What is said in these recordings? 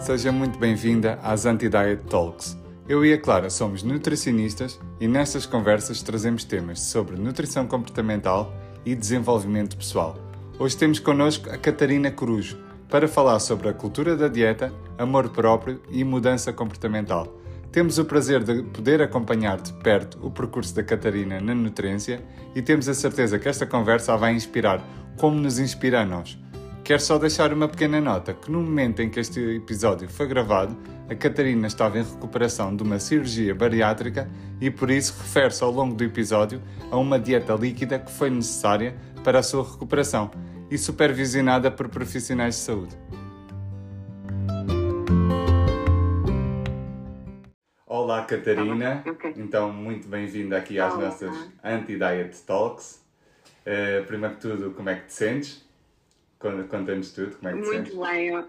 Seja muito bem-vinda às Anti-Diet Talks. Eu e a Clara somos nutricionistas e nestas conversas trazemos temas sobre nutrição comportamental e desenvolvimento pessoal. Hoje temos connosco a Catarina Corujo para falar sobre a cultura da dieta, amor próprio e mudança comportamental. Temos o prazer de poder acompanhar de perto o percurso da Catarina na nutrência e temos a certeza que esta conversa a vai inspirar como nos inspira a nós. Quero só deixar uma pequena nota que no momento em que este episódio foi gravado, a Catarina estava em recuperação de uma cirurgia bariátrica e por isso refere-se ao longo do episódio a uma dieta líquida que foi necessária para a sua recuperação e supervisionada por profissionais de saúde. Olá, Catarina. Então, muito bem-vinda aqui às nossas Anti-Diet Talks. Eh, primeiro que tudo, como é que te sentes? Conta- Conta-nos tudo, como é que te sentes? Muito bem,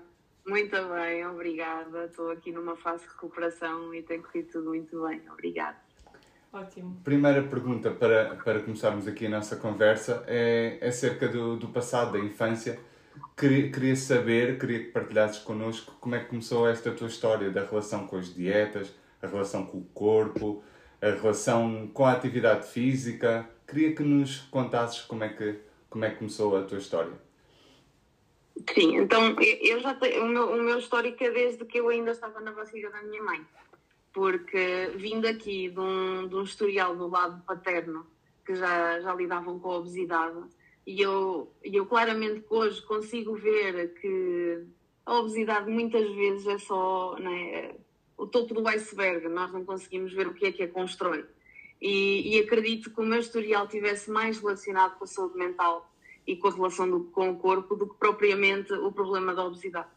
muito bem, obrigada. Estou aqui numa fase de recuperação e tem corrido tudo muito bem, obrigada. Ótimo. Primeira pergunta para, para começarmos aqui a nossa conversa é acerca do, do passado, da infância. Queria, queria saber, queria que partilhasses connosco como é que começou esta tua história da relação com as dietas, a relação com o corpo, a relação com a atividade física. Queria que nos contasses como é que, como é que começou a tua história. Sim, então eu já tenho o meu, o meu histórico é desde que eu ainda estava na barriga da minha mãe, porque vindo aqui de um, de um historial do lado paterno que já, já lidavam com a obesidade, e eu, eu claramente hoje consigo ver que a obesidade muitas vezes é só né, o topo do iceberg, nós não conseguimos ver o que é que a constrói. E, e acredito que o meu historial tivesse mais relacionado com a saúde mental e com a relação do- com o corpo do que propriamente o problema da obesidade.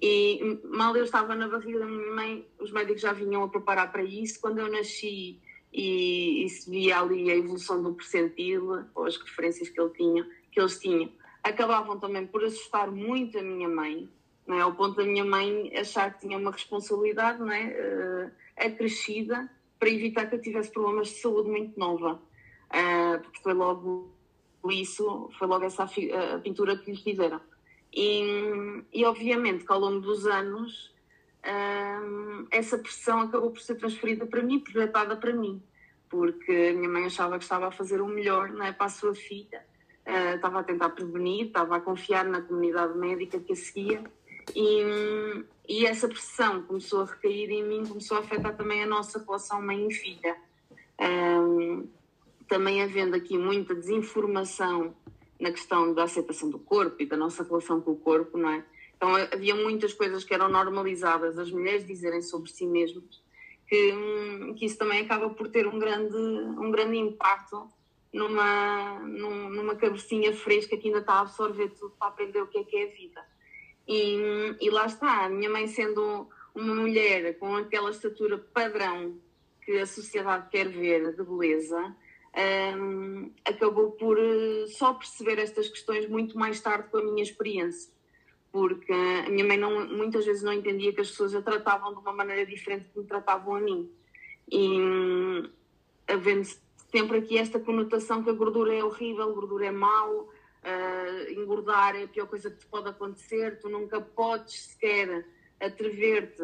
E mal eu estava na barriga da minha mãe, os médicos já vinham a preparar para isso. Quando eu nasci e, e se via ali a evolução do percentil, ou as referências que, ele tinha, que eles tinham, acabavam também por assustar muito a minha mãe, não é? ao ponto da minha mãe achar que tinha uma responsabilidade não é? Eh, acrescida para evitar que eu tivesse problemas de saúde muito nova. Ah, porque foi logo isso, foi logo essa a, pintura que lhe fizeram. E, e obviamente que ao longo dos anos hum, essa pressão acabou por ser transferida para mim, projetada para mim, porque a minha mãe achava que estava a fazer o melhor não é, para a sua filha, ah, estava a tentar prevenir, estava a confiar na comunidade médica que a seguia. E, e essa pressão começou a recair em mim, começou a afetar também a nossa relação mãe e filha. Hum, também havendo aqui muita desinformação na questão da aceitação do corpo e da nossa relação com o corpo, não é? Então havia muitas coisas que eram normalizadas, as mulheres dizerem sobre si mesmas, que, hum, que isso também acaba por ter um grande, um grande impacto numa, num- numa cabecinha fresca que ainda está a absorver tudo para aprender o que é que é a vida. E, e lá está, a minha mãe sendo uma mulher com aquela estatura padrão que a sociedade quer ver de beleza, hum, acabou por eh, só perceber estas questões muito mais tarde com a minha experiência. Porque a minha mãe não, muitas vezes não entendia que as pessoas a tratavam de uma maneira diferente que me tratavam a mim. E hum, havendo sempre aqui esta conotação que a gordura é horrível, a gordura é mau, ah, engordar é a pior coisa que te pode acontecer, tu nunca podes sequer atrever-te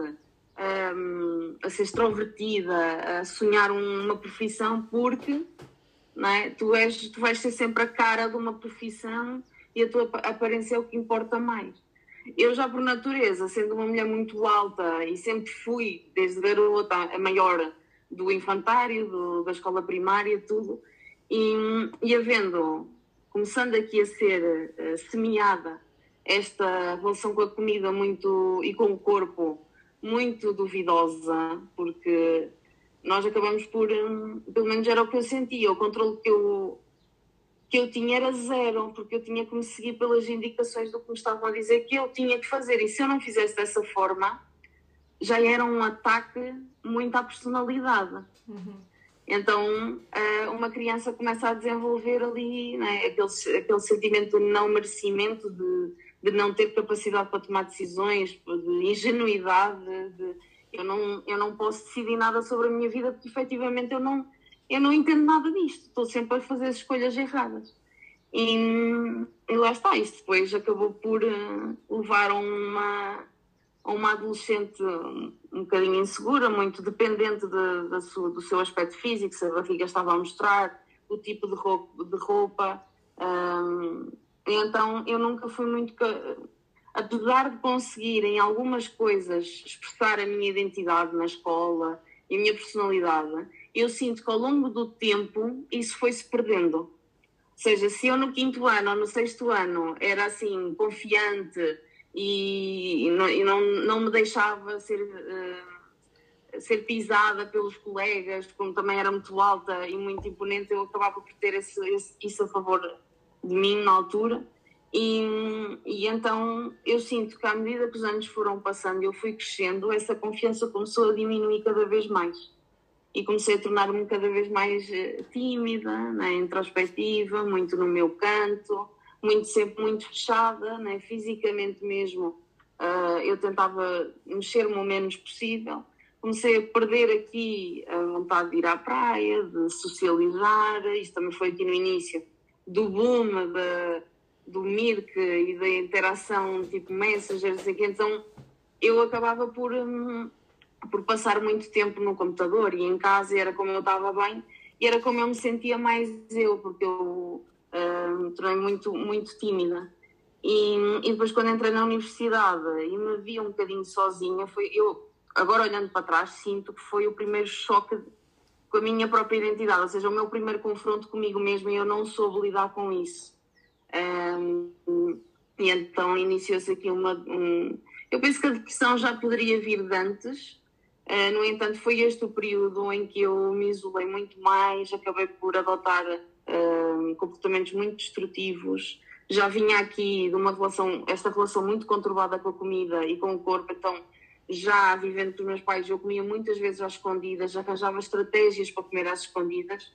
hum, a ser extrovertida, a sonhar um- uma profissão, porque não é? tu, és, tu vais ser sempre a cara de uma profissão e a tua apa- aparência é o que importa mais. Eu já por natureza, sendo uma mulher muito alta e sempre fui, desde garota, a maior do infantário, do- da escola primária, tudo, e, e havendo, começando aqui a ser eh, semeada esta relação com a comida muito e com o corpo muito duvidosa, porque nós acabamos por, hum, pelo menos era o que eu sentia, o controle que eu, que eu tinha era zero, porque eu tinha que me seguir pelas indicações do que me estavam a dizer que eu tinha que fazer, e se eu não fizesse dessa forma, já era um ataque muito à personalidade. Então, eh, uma criança começa a desenvolver ali né, aquele, aquele sentimento de não merecimento, de, de não ter capacidade para tomar decisões, de ingenuidade, de eu não, eu não posso decidir nada sobre a minha vida porque efetivamente eu não, eu não entendo nada disto, estou sempre a fazer as escolhas erradas. E, e lá está, isto depois acabou por eh, levar a uma, a uma adolescente um, um bocadinho insegura, muito dependente de, de sua, do seu aspecto físico, se a barriga estava a mostrar, o tipo de roupa. De roupa um, então eu nunca fui muito. Apesar de conseguir em algumas coisas expressar a minha identidade na escola e a minha personalidade, eu sinto que ao longo do tempo isso foi-se perdendo. Ou seja, se eu no quinto ano ou no sexto ano era assim, confiante e, não, e não, não me deixava ser, uh, ser pisada pelos colegas, como também era muito alta e muito imponente, eu acabava por ter esse, esse, isso a favor de mim na altura. E, e então eu sinto que à medida que os anos foram passando, eu fui crescendo, essa confiança começou a diminuir cada vez mais e comecei a tornar-me cada vez mais eh, tímida, né, introspectiva, muito no meu canto, muito sempre muito fechada, né, fisicamente mesmo. Uh, eu tentava mexer-me o menos possível. Comecei a perder aqui a vontade de ir à praia, de socializar. Isso também foi aqui no início do boom da, do Mirk e da interação tipo Messenger, assim, então eu acabava por. Hum, por passar muito tempo no computador e em casa era como eu estava bem e era como eu me sentia mais eu, porque eu me tornei muito, muito tímida. E, e, depois quando entrei na universidade e me vi um bocadinho sozinha, foi, eu agora olhando para trás sinto que foi o primeiro choque com a minha própria identidade, ou seja, o meu primeiro confronto comigo mesmo e eu não soube lidar com isso. Um, e então iniciou-se aqui uma. Um, eu penso que a depressão já poderia vir de antes, Uh, no entanto, foi este o período em que eu me isolei muito mais, acabei por adotar uh, comportamentos muito destrutivos. Já vinha aqui de uma relação, esta relação muito conturbada com a comida e com o corpo, então já vivendo com os meus pais, eu comia muitas vezes às escondidas, arranjava estratégias para comer às escondidas.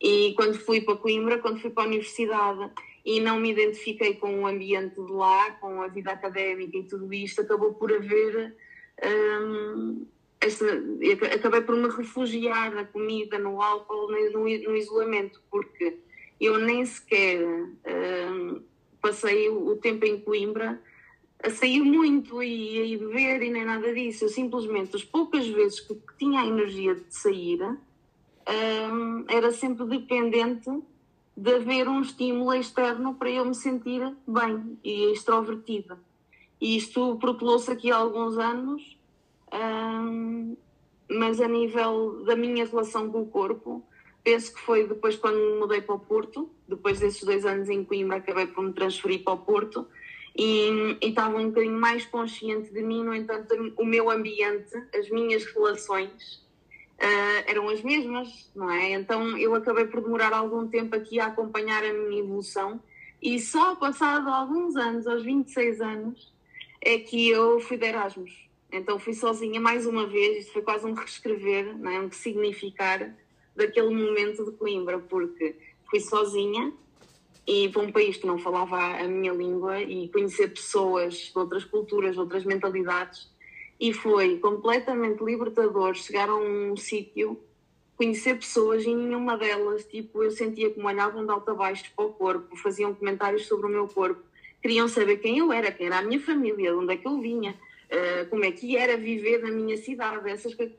E quando fui para Coimbra, quando fui para a universidade e não me identifiquei com o ambiente de lá, com a vida académica e tudo isto, acabou por haver um, esta, acabei por me refugiar na comida, no álcool, no, no isolamento, porque eu nem sequer uh, passei o, tempo em Coimbra a sair muito e a ir beber e nem nada disso. Eu simplesmente, as poucas vezes que, tinha a energia de sair, uh, era sempre dependente de haver um estímulo externo para eu me sentir bem e extrovertida. E isto propelou-se aqui há alguns anos mas a nível da minha relação com o corpo, penso que foi depois quando me mudei para o Porto, depois desses dois anos em Coimbra, acabei por me transferir para o Porto e estava um bocadinho mais consciente de mim, no entanto, o meu ambiente, as minhas relações uh, eram as mesmas, não é? Então eu acabei por demorar algum tempo aqui a acompanhar a minha evolução e só passado alguns anos, aos 26 anos, é que eu fui de Erasmus. Então fui sozinha mais uma vez, isto foi quase um reescrever, não é? um significar daquele momento de Coimbra, porque fui sozinha e para um país que não falava a minha língua e conhecer pessoas de outras culturas, outras mentalidades, e foi completamente libertador chegar a um sítio, conhecer pessoas e nenhuma delas, tipo, eu sentia me olhavam de alto a baixo para o corpo, faziam comentários sobre o meu corpo, queriam saber quem eu era, quem era a minha família, de onde é que eu vinha, uh, como é que era viver na minha cidade, essas coisas.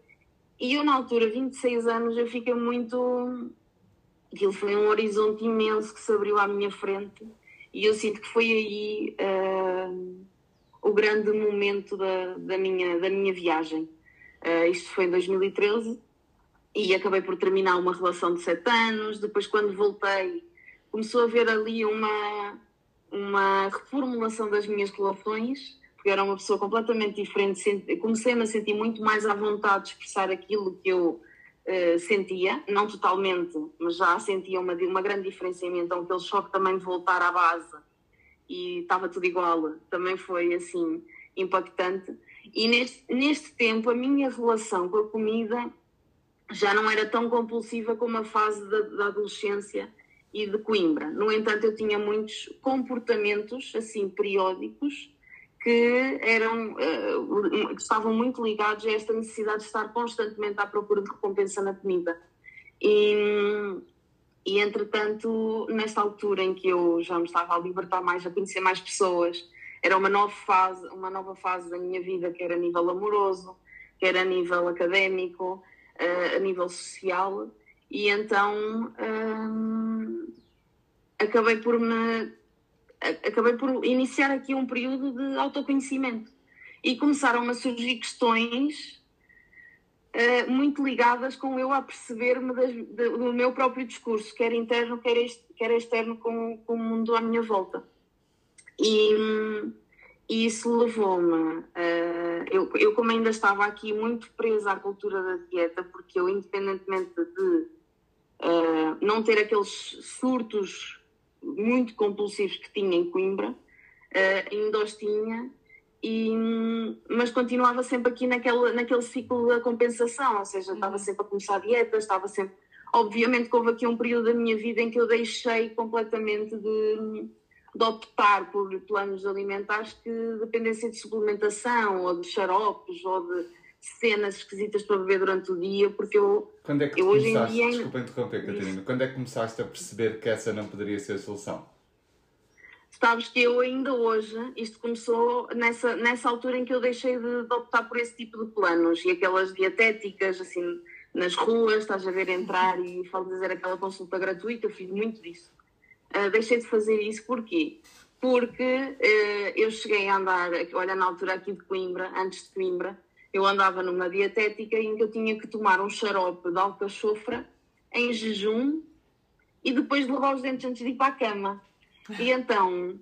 E eu, na altura, 26 anos, eu fiquei muito. Aquilo foi um horizonte imenso que se abriu à minha frente, e eu sinto que foi aí uh, o grande momento da, da, minha, da minha viagem. Uh, isto foi em 2013 e acabei por terminar uma relação de sete anos. Depois, quando voltei, começou a haver ali uma, uma reformulação das minhas relações porque era uma pessoa completamente diferente. Comecei-me a sentir muito mais à vontade de expressar aquilo que eu uh, sentia, não totalmente, mas já sentia uma, uma grande diferença em mim. Então, aquele choque também de voltar à base e estava tudo igual, também foi assim impactante. E neste, neste tempo, a minha relação com a comida já não era tão compulsiva como a fase da, da adolescência e de Coimbra. No entanto, eu tinha muitos comportamentos assim periódicos que eram uh, que estavam muito ligados a esta necessidade de estar constantemente à procura de recompensa na comida. E, e entretanto, nesta altura em que eu já me estava a libertar mais, a conhecer mais pessoas, era uma nova fase, uma nova fase da minha vida, que era a nível amoroso, que era a nível académico, uh, a nível social, e então um, acabei por me acabei por iniciar aqui um período de autoconhecimento. E começaram a surgir questões uh, muito ligadas com eu a perceber-me do meu próprio discurso, quer interno, quer, quer externo, com, com o mundo à minha volta. E, e isso levou-me. Uh, eu, eu, como ainda estava aqui muito presa à cultura da dieta, porque eu, independentemente de uh, não ter aqueles surtos muito compulsivos que tinha em Coimbra, ainda os tinha, e, mas continuava sempre aqui naquele, naquele ciclo da compensação, ou seja, estava uhum. sempre a começar dietas, estava sempre. Obviamente que houve aqui um período da minha vida em que eu deixei completamente de de optar por planos alimentares que dependessem de suplementação ou de xaropes ou de cenas esquisitas para beber durante o dia, porque eu, Quando é que eu hoje em dia. Desculpa interromper, Catarina. Quando é que começaste a perceber que essa não poderia ser a solução? Sabes que eu ainda hoje, isto começou nessa, nessa altura em que eu deixei de, de optar por esse tipo de planos e aquelas dietéticas, assim, nas ruas, estás a ver entrar e dizer aquela consulta gratuita, eu fiz muito disso. Uh, deixei de fazer isso porquê? Porque uh, eu cheguei a andar, olha, na altura aqui de Coimbra, antes de Coimbra, eu andava numa dietética em que eu tinha que tomar um xarope de alcachofra em jejum e depois de lavar os dentes antes de ir para a cama. E então,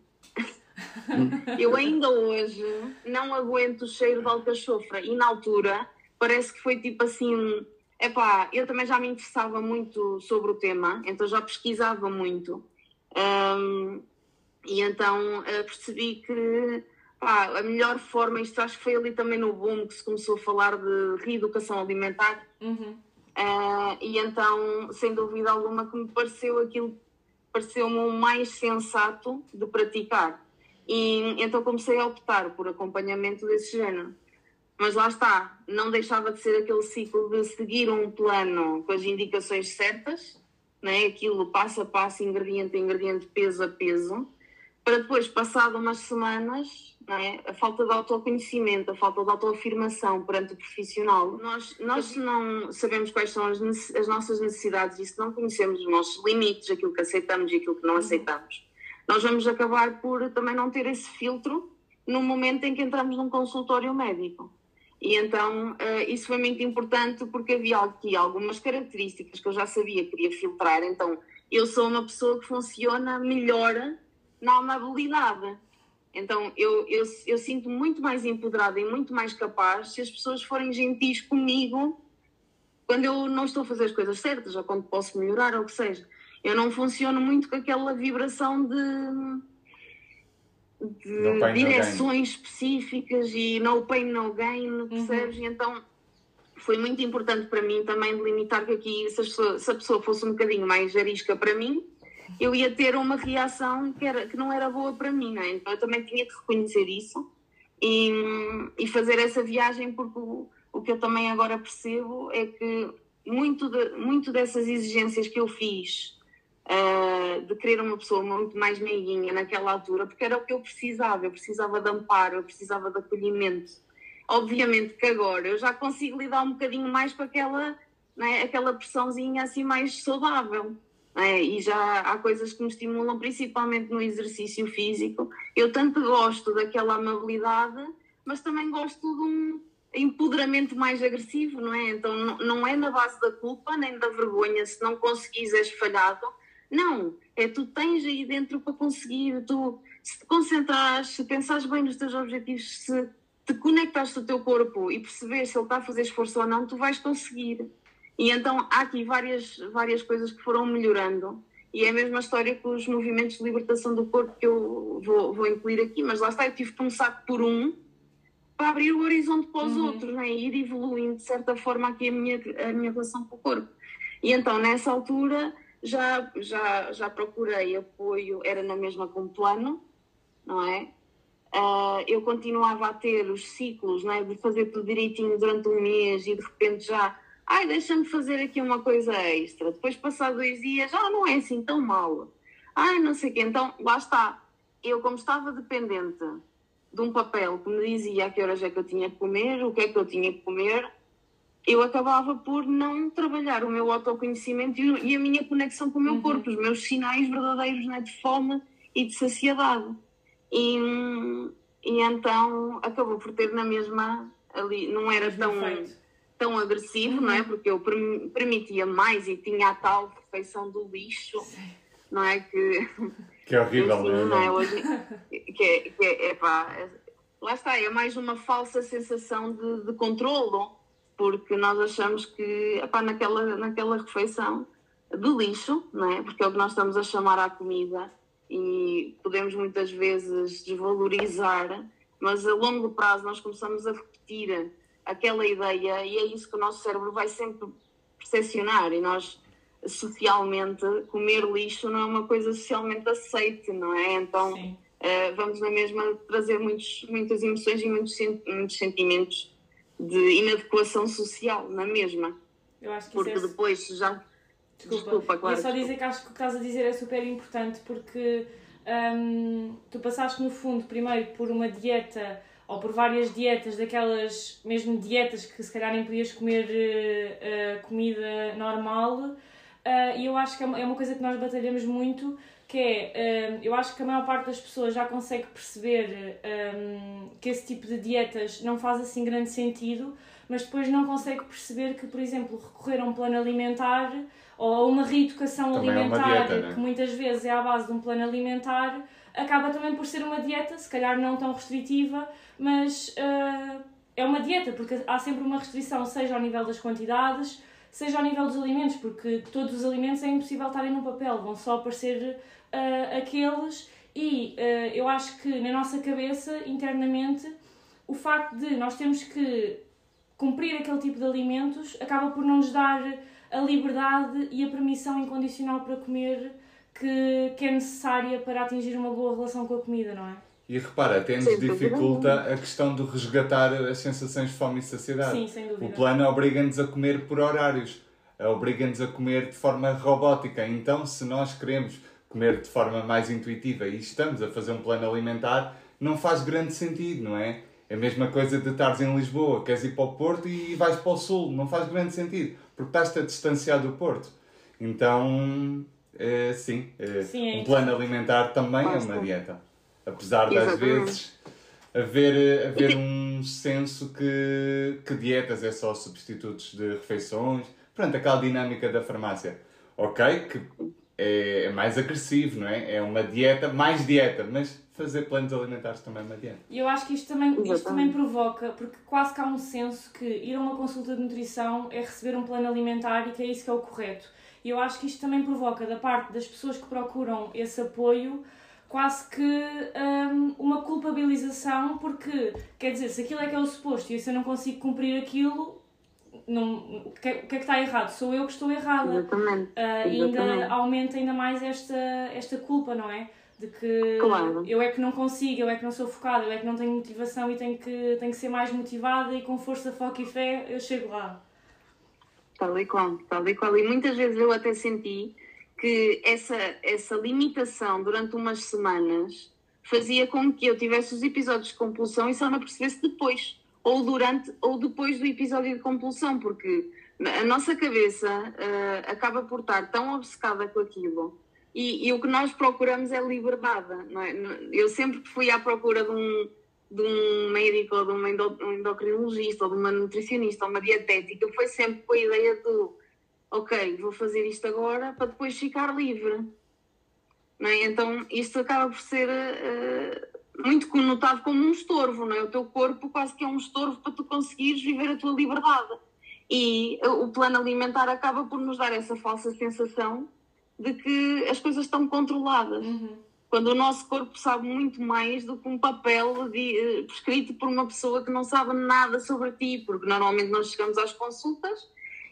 eu ainda hoje não aguento o cheiro de alcachofra e na altura parece que foi tipo assim, epá, eu também já me interessava muito sobre o tema, então já pesquisava muito. Um, e então uh, percebi que pá, a melhor forma, isto acho que foi ali também no boom que se começou a falar de reeducação alimentar. Uhum. Uh, e então, sem dúvida alguma, que me pareceu aquilo, pareceu-me o mais sensato de praticar. E então comecei a optar por acompanhamento desse género. Mas lá está, não deixava de ser aquele ciclo de seguir um plano com as indicações certas, né? aquilo passo a passo, ingrediente a ingrediente, peso a peso, para depois, passado umas semanas, é? a falta de autoconhecimento, a falta de autoafirmação perante o profissional. Nós, nós se não sabemos quais são as, as, nossas necessidades e se não conhecemos os nossos limites, aquilo que aceitamos e aquilo que não aceitamos, nós vamos acabar por também não ter esse filtro no momento em que entramos num consultório médico. E então uh, isso foi muito importante porque havia aqui algumas características que eu já sabia que queria filtrar. Então eu sou uma pessoa que funciona melhor na amabilidade. Então eu, eu, eu sinto muito mais empoderada e muito mais capaz se as pessoas forem gentis comigo quando eu não estou a fazer as coisas certas ou quando posso melhorar ou o que seja. Eu não funciono muito com aquela vibração de de direções específicas e no pain, no gain, percebes? Uhum. Então foi muito importante para mim também delimitar que aqui, se a, pessoa, se a pessoa fosse um bocadinho mais arisca para mim, eu ia ter uma reação que, era, que não era boa para mim, é? Então eu também tinha que reconhecer isso e, e fazer essa viagem, porque o, o que eu também agora percebo é que muito, de, muito dessas exigências que eu fiz uh, de querer uma pessoa muito mais meiguinha naquela altura, porque era o que eu precisava. Eu precisava de amparo, eu precisava de acolhimento. Obviamente que agora eu já consigo lidar um bocadinho mais com aquela, né, aquela pressãozinha assim mais saudável. É, e já há coisas que me estimulam, principalmente no exercício físico. Eu tanto gosto daquela amabilidade, mas também gosto de um empoderamento mais agressivo, não é? Então não, é na base da culpa nem da vergonha se não conseguires és falhado, não, é tu tens aí dentro para conseguir, tu se te concentrares, se pensares bem nos teus objetivos, se te conectares com o teu corpo e perceber se ele está a fazer esforço ou não, tu vais conseguir. E então há aqui várias, várias coisas que foram melhorando. E é a mesma história com os movimentos de libertação do corpo que eu vou, vou incluir aqui, mas lá está, eu tive que começar por um para abrir o horizonte para os uhum. outros, né? e ir evoluindo de certa forma aqui a minha, a minha relação com o corpo. E então, nessa altura, já, já, já procurei apoio, era na mesma com plano, não é? Uh, eu continuava a ter os ciclos, não é? De fazer tudo direitinho durante um mês e de repente já, ai, deixa-me fazer aqui uma coisa extra. Depois, passar dois dias, ah, não é assim tão mal. Ai, não sei o quê. Então, lá está. Eu, como estava dependente de um papel que me dizia a que horas é que eu tinha que comer, o que é que eu tinha que comer, eu acabava por não trabalhar o meu autoconhecimento e a minha conexão com o meu uhum. corpo, os meus sinais verdadeiros né, de fome e de saciedade. E, e então acabou por ter na mesma ali, não era tão, tão agressivo, uhum. não é? Porque eu permitia mais e tinha a tal perfeição do lixo, não é? Que, que é horrível, assim, não é? Hoje, que é, que é, é pá, lá está, é mais uma falsa sensação de, de controlo porque nós achamos que epá, naquela, naquela refeição de lixo, não é? porque é o que nós estamos a chamar à comida e podemos muitas vezes desvalorizar, mas a longo prazo nós começamos a repetir aquela ideia e é isso que o nosso cérebro vai sempre percepcionar e nós socialmente comer lixo não é uma coisa socialmente aceite, não é? Então uh, vamos na mesma trazer muitos, muitas emoções e muitos, muitos sentimentos de inadequação social, na mesma. Eu acho que porque é... depois já. Desculpa, desculpa claro. só dizer que acho que o que estás a dizer é super importante porque hum, tu passaste no fundo primeiro por uma dieta ou por várias dietas, daquelas mesmo dietas que se calhar nem podias comer uh, comida normal, uh, e eu acho que é uma, é uma coisa que nós batalhamos muito que é, eu acho que a maior parte das pessoas já consegue perceber um, que esse tipo de dietas não faz assim grande sentido, mas depois não consegue perceber que, por exemplo, recorrer a um plano alimentar ou a uma reeducação também alimentar, é dieta, né? que muitas vezes é à base de um plano alimentar, acaba também por ser uma dieta, se calhar não tão restritiva, mas uh, é uma dieta, porque há sempre uma restrição, seja ao nível das quantidades, seja ao nível dos alimentos, porque todos os alimentos é impossível estarem no papel, vão só aparecer uh, aqueles. E uh, eu acho que na nossa cabeça, internamente, o facto de nós termos que cumprir aquele tipo de alimentos acaba por não nos dar a liberdade e a permissão incondicional para comer que, que é necessária para atingir uma boa relação com a comida, não é? E repara, até nos dificulta a questão de resgatar as sensações de fome e saciedade. Sim, sem dúvida. O plano obriga-nos a comer por horários, obriga-nos a comer de forma robótica. Então, se nós queremos comer de forma mais intuitiva e estamos a fazer um plano alimentar, não faz grande sentido, não é? É a mesma coisa de estares em Lisboa, queres ir para o Porto e vais para o Sul, não faz grande sentido, porque estás-te a distanciar do Porto. Então, é, sim, é, sim é um plano alimentar também Basta. é uma dieta. Apesar de às vezes haver, haver um senso que, que dietas é só substitutos de refeições, pronto, aquela dinâmica da farmácia. Ok, que é, é, mais agressivo, não é? É uma dieta, mais dieta, mas fazer planos alimentares também é uma dieta. E eu acho que isto também, isto também provoca, porque quase que há um senso que ir a uma consulta de nutrição é receber um plano alimentar e que é isso que é o correto. E eu acho que isto também provoca, da parte das pessoas que procuram esse apoio, quase que um, uma culpabilização, porque, quer dizer, se aquilo é que é o suposto e se eu não consigo cumprir aquilo, não, o, que é, é que está errado? Sou eu que estou errada. Exatamente. Uh, Exatamente. ainda aumenta ainda mais esta, esta culpa, não é? De que claro. eu é que não consigo, eu é que não sou focada, eu é que não tenho motivação e tenho que, tenho que ser mais motivada e com força, foco e fé eu chego lá. Tal e qual, tal e qual. E muitas vezes eu até senti que essa, essa limitação durante umas semanas fazia com que eu tivesse os episódios de compulsão e só não percebesse depois ou durante ou depois do episódio de compulsão, porque a nossa cabeça uh, acaba por estar tão obcecada com aquilo e, e, o que nós procuramos é liberdade. É? Eu sempre fui à procura de um, de um médico ou de uma endocrinologista ou de uma nutricionista ou uma dietética, foi sempre com a ideia do ok, vou fazer isto agora para depois ficar livre. Não é? Então isto acaba por ser uh, muito conotado como um estorvo, não é? O teu corpo quase que é um estorvo para tu conseguires viver a tua liberdade. E o plano alimentar acaba por nos dar essa falsa sensação de que as coisas estão controladas. Uhum. Quando o nosso corpo sabe muito mais do que um papel de, uh, prescrito por uma pessoa que não sabe nada sobre ti, porque normalmente nós chegamos às consultas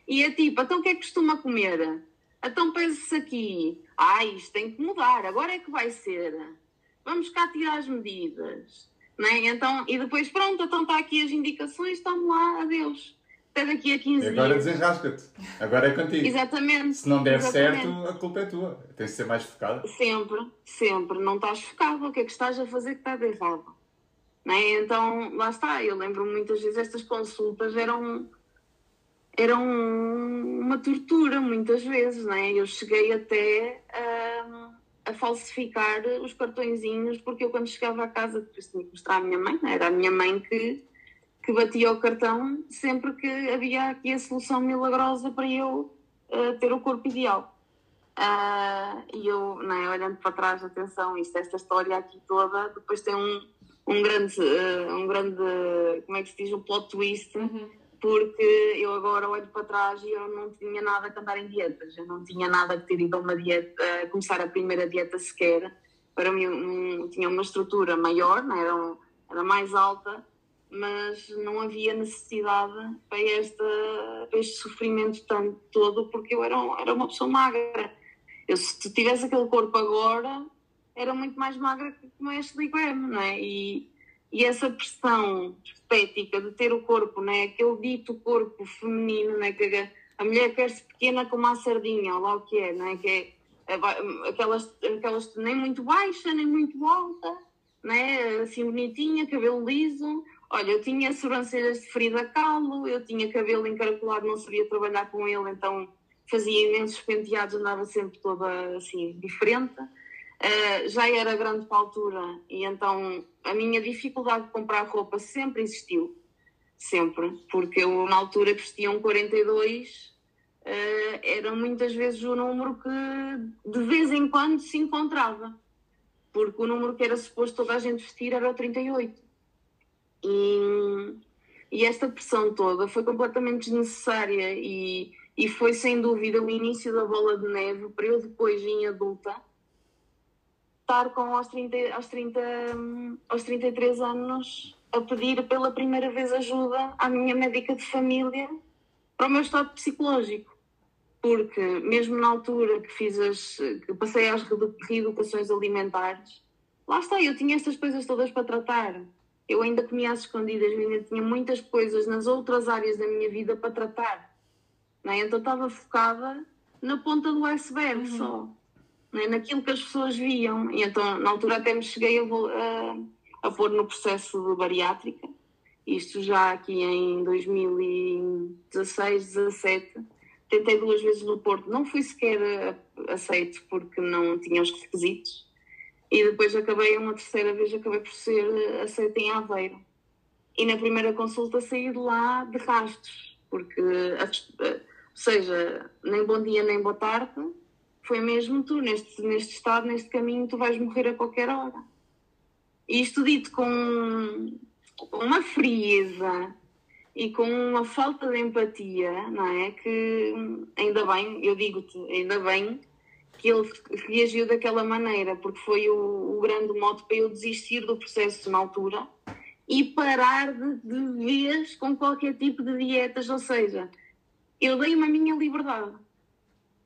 e é tipo, então o que é que costuma comer? Então pensa-se aqui, ah, isto tem que mudar, agora é que vai ser vamos cá tirar as medidas. Né? Então, e depois, pronto, então está aqui as indicações, estamos lá, adeus. Até daqui a 15 dias. Agora desenrasca-te. Agora é contigo. Exatamente. Se não der Exatamente. certo, a culpa é tua. Tens de ser mais focada. Sempre, sempre. Não estás focado. O que é que estás a fazer que está de errado? Né? Então, lá está, eu lembro muitas vezes estas consultas eram, eram uma tortura, muitas vezes, né? Eu cheguei até a, a falsificar os cartõezinhos, porque eu quando chegava a casa, depois tinha que mostrar à minha mãe, né? era a minha mãe que, que batia o cartão sempre que havia aqui a solução milagrosa para eu uh, ter o corpo ideal. Uh, e eu, né, olhando para trás, atenção, isto, esta história aqui toda, depois tem um, um grande, uh, um grande, como é que se diz, um plot twist, uhum. porque eu agora olho para trás e eu não tinha nada a cantar em dietas, eu não tinha nada a ter ido a uma dieta, a começar a primeira dieta sequer, para mim um, tinha uma estrutura maior, né, era, um, era mais alta, mas não havia necessidade para, esta, para este sofrimento tanto todo, porque eu era, era uma pessoa magra. Eu, se tivesse aquele corpo agora, era muito mais magra que como Ashley Graham, não é? E, e essa pressão estética de ter o corpo, não é? Aquele dito corpo feminino, não é? Que a mulher quer-se pequena como a sardinha, ou lá o que é, não é? Que é, aquelas, aquelas nem muito baixa, nem muito alta, não é? Assim bonitinha, cabelo liso. Olha, eu tinha sobrancelhas de Frida Kahlo, eu tinha cabelo encaracolado, não sabia trabalhar com ele, então fazia imensos penteados, andava sempre toda assim, diferente. Uh, já era grande para a altura e então a minha dificuldade de comprar roupa sempre existiu, sempre, porque eu na altura vestia um 42, uh, era muitas vezes o número que de vez em quando se encontrava, porque o número que era suposto toda a gente vestir era o 38. E, e esta pressão toda foi completamente desnecessária e, e foi sem dúvida o início da bola de neve para eu depois em adulta estar com aos, 30, aos, 30, aos 33 anos a pedir pela primeira vez ajuda à minha médica de família para o meu estado psicológico. Porque mesmo na altura que fiz as, que passei às reeducações alimentares, lá está, eu tinha estas coisas todas para tratar. Eu ainda comia às escondidas, ainda tinha muitas coisas nas outras áreas da minha vida para tratar. Não é? Então estava focada na ponta do iceberg uhum. só né, naquilo que as pessoas viam. E então, na altura, até me cheguei a, a, a pôr no processo de bariátrica, isto já aqui em 2016, 17. Tentei duas vezes no Porto, não fui sequer aceito porque não tinha os requisitos. E depois acabei, uma terceira vez, acabei por ser aceita em Aveiro. E na primeira consulta saí de lá de rastos, porque, ou seja, nem bom dia nem boa tarde, foi mesmo tu, neste, neste estado, neste caminho, tu vais morrer a qualquer hora. Isto dito com, com uma frieza e com uma falta de empatia, não é? Que ainda bem, eu digo-te, ainda bem que ele reagiu daquela maneira, porque foi o, o, grande modo para eu desistir do processo na altura e parar de, de vez com qualquer tipo de dietas, ou seja, eu dei-me a minha liberdade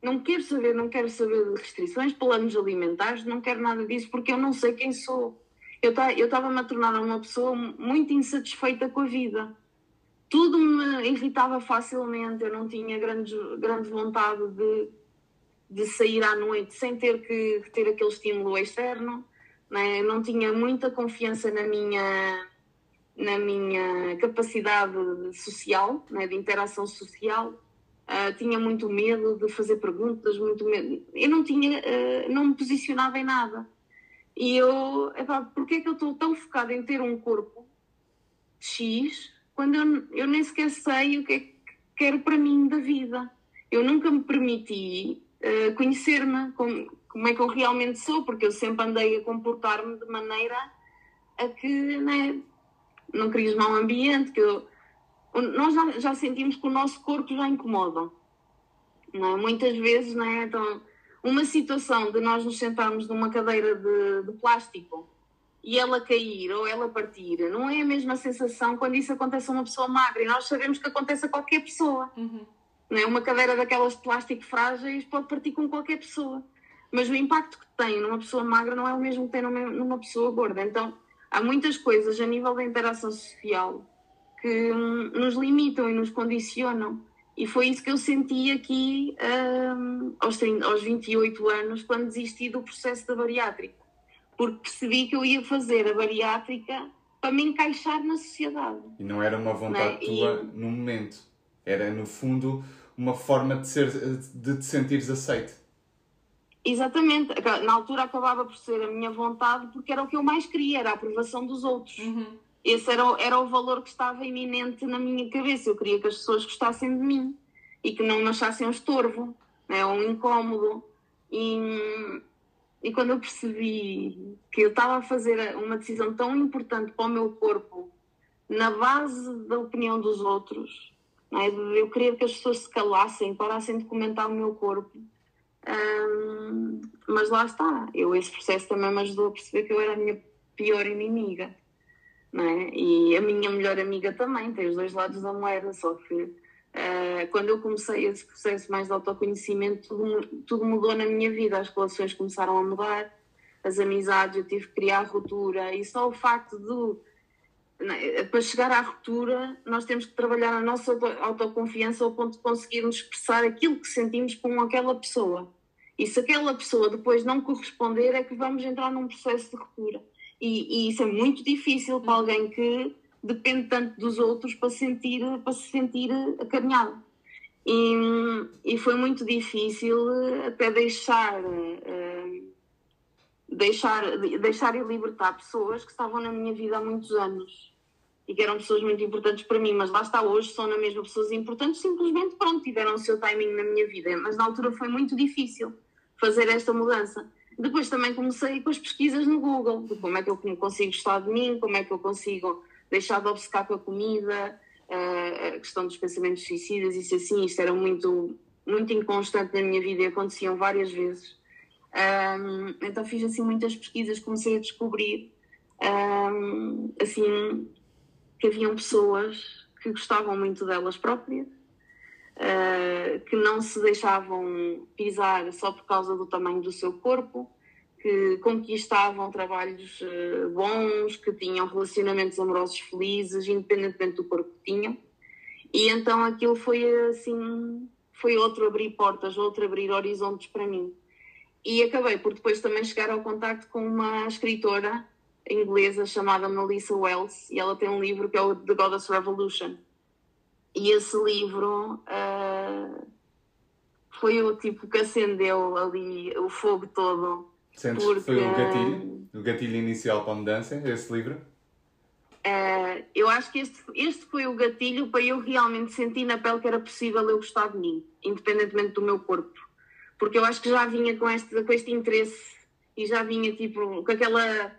não quero saber, não quero saber de restrições, planos alimentares, não quero nada disso, porque eu não sei quem sou. Eu estava-me a tornar uma pessoa muito insatisfeita com a vida. Tudo me irritava facilmente, eu não tinha grande, grande vontade de, de sair à noite sem ter que ter aquele estímulo externo. Né? Não tinha muita confiança na minha, na minha capacidade social, né? de interação social Uh, tinha muito medo de fazer perguntas, muito medo. Eu não tinha, uh, não me posicionava em nada. E eu, epá, porquê é que eu estou tão focada em ter um corpo X quando eu, eu nem sequer sei o que é que quero para mim da vida? Eu nunca me permiti uh, conhecer-me como, como é que eu realmente sou, porque eu sempre andei a comportar-me de maneira a que né, não queria mau ambiente, que eu nós já, já, sentimos que o nosso corpo já incomoda. Não é? Muitas vezes, não é? Então, uma situação de nós nos sentarmos numa cadeira de, de, plástico e ela cair ou ela partir, não é a mesma sensação quando isso acontece a uma pessoa magra. E nós sabemos que acontece a qualquer pessoa. Uhum. Não é? Uma cadeira daquelas de plástico frágeis pode partir com qualquer pessoa. Mas o impacto que tem numa pessoa magra não é o mesmo que tem numa, numa pessoa gorda. Então, há muitas coisas a nível da interação social que nos limitam e nos condicionam. E foi isso que eu senti aqui um, aos, 30, aos 28 anos, quando desisti do processo da bariátrica. Porque percebi que eu ia fazer a bariátrica para me encaixar na sociedade. E não era uma vontade é? tua e... no momento, era no fundo uma forma de, ser, de te sentires aceite. Exatamente, na altura acabava por ser a minha vontade porque era o que eu mais queria, era a aprovação dos outros. Uhum. Esse era, era o valor que estava iminente na minha cabeça. Eu queria que as pessoas gostassem de mim e que não me achassem um estorvo, né, um incómodo. E, e quando eu percebi que eu estava a fazer uma decisão tão importante para o meu corpo, na base da opinião dos outros, né, eu queria que as pessoas se calassem, parassem de comentar o meu corpo. Mas lá está, eu, esse processo também me ajudou a perceber que eu era a minha pior inimiga. Né? E a minha melhor amiga também, tem os dois lados da moeda, só que Uh, quando eu comecei esse processo mais de autoconhecimento, tudo, tudo, mudou na minha vida. As relações começaram a mudar, as amizades, eu tive que criar ruptura. E só o facto de, para chegar à ruptura, nós temos que trabalhar a nossa autoconfiança ao ponto de conseguirmos expressar aquilo que sentimos com aquela pessoa. E se aquela pessoa depois não corresponder, é que vamos entrar num processo de ruptura. E, e isso é muito difícil para alguém que depende tanto dos outros para, sentir, para se sentir acarinhado. E, e foi muito difícil até deixar, uh, deixar, deixar e libertar pessoas que estavam na minha vida há muitos anos e que eram pessoas muito importantes para mim, mas lá está, hoje são na mesma pessoas importantes, simplesmente pronto, tiveram o seu timing na minha vida, mas na altura foi muito difícil fazer esta mudança. Depois também comecei com as pesquisas no Google, de como é que eu consigo gostar de mim, como é que eu consigo deixar de obcecar com a comida, a questão dos pensamentos suicidas, isso assim, isto era muito, muito inconstante na minha vida e aconteciam várias vezes. Um, então fiz assim muitas pesquisas, comecei a descobrir um, assim que haviam pessoas que gostavam muito delas próprias, uh, que não se deixavam pisar só por causa do tamanho do seu corpo, que conquistavam trabalhos uh, bons, que tinham relacionamentos amorosos felizes, independentemente do corpo que tinham. E então aquilo foi assim, foi outro abrir portas, outro abrir horizontes para mim. E acabei por depois também chegar ao contacto com uma escritora inglesa chamada Melissa Wells, e ela tem um livro que é o The Goddess Revolution. E esse livro uh, foi o tipo que acendeu ali o fogo todo Sentes porque... que foi o gatilho, o gatilho inicial para a mudança, esse livro? Uh, eu acho que este, este foi o gatilho para eu realmente sentir na pele que era possível eu gostar de mim, independentemente do meu corpo. Porque eu acho que já vinha com este, com este interesse e já vinha tipo com aquela.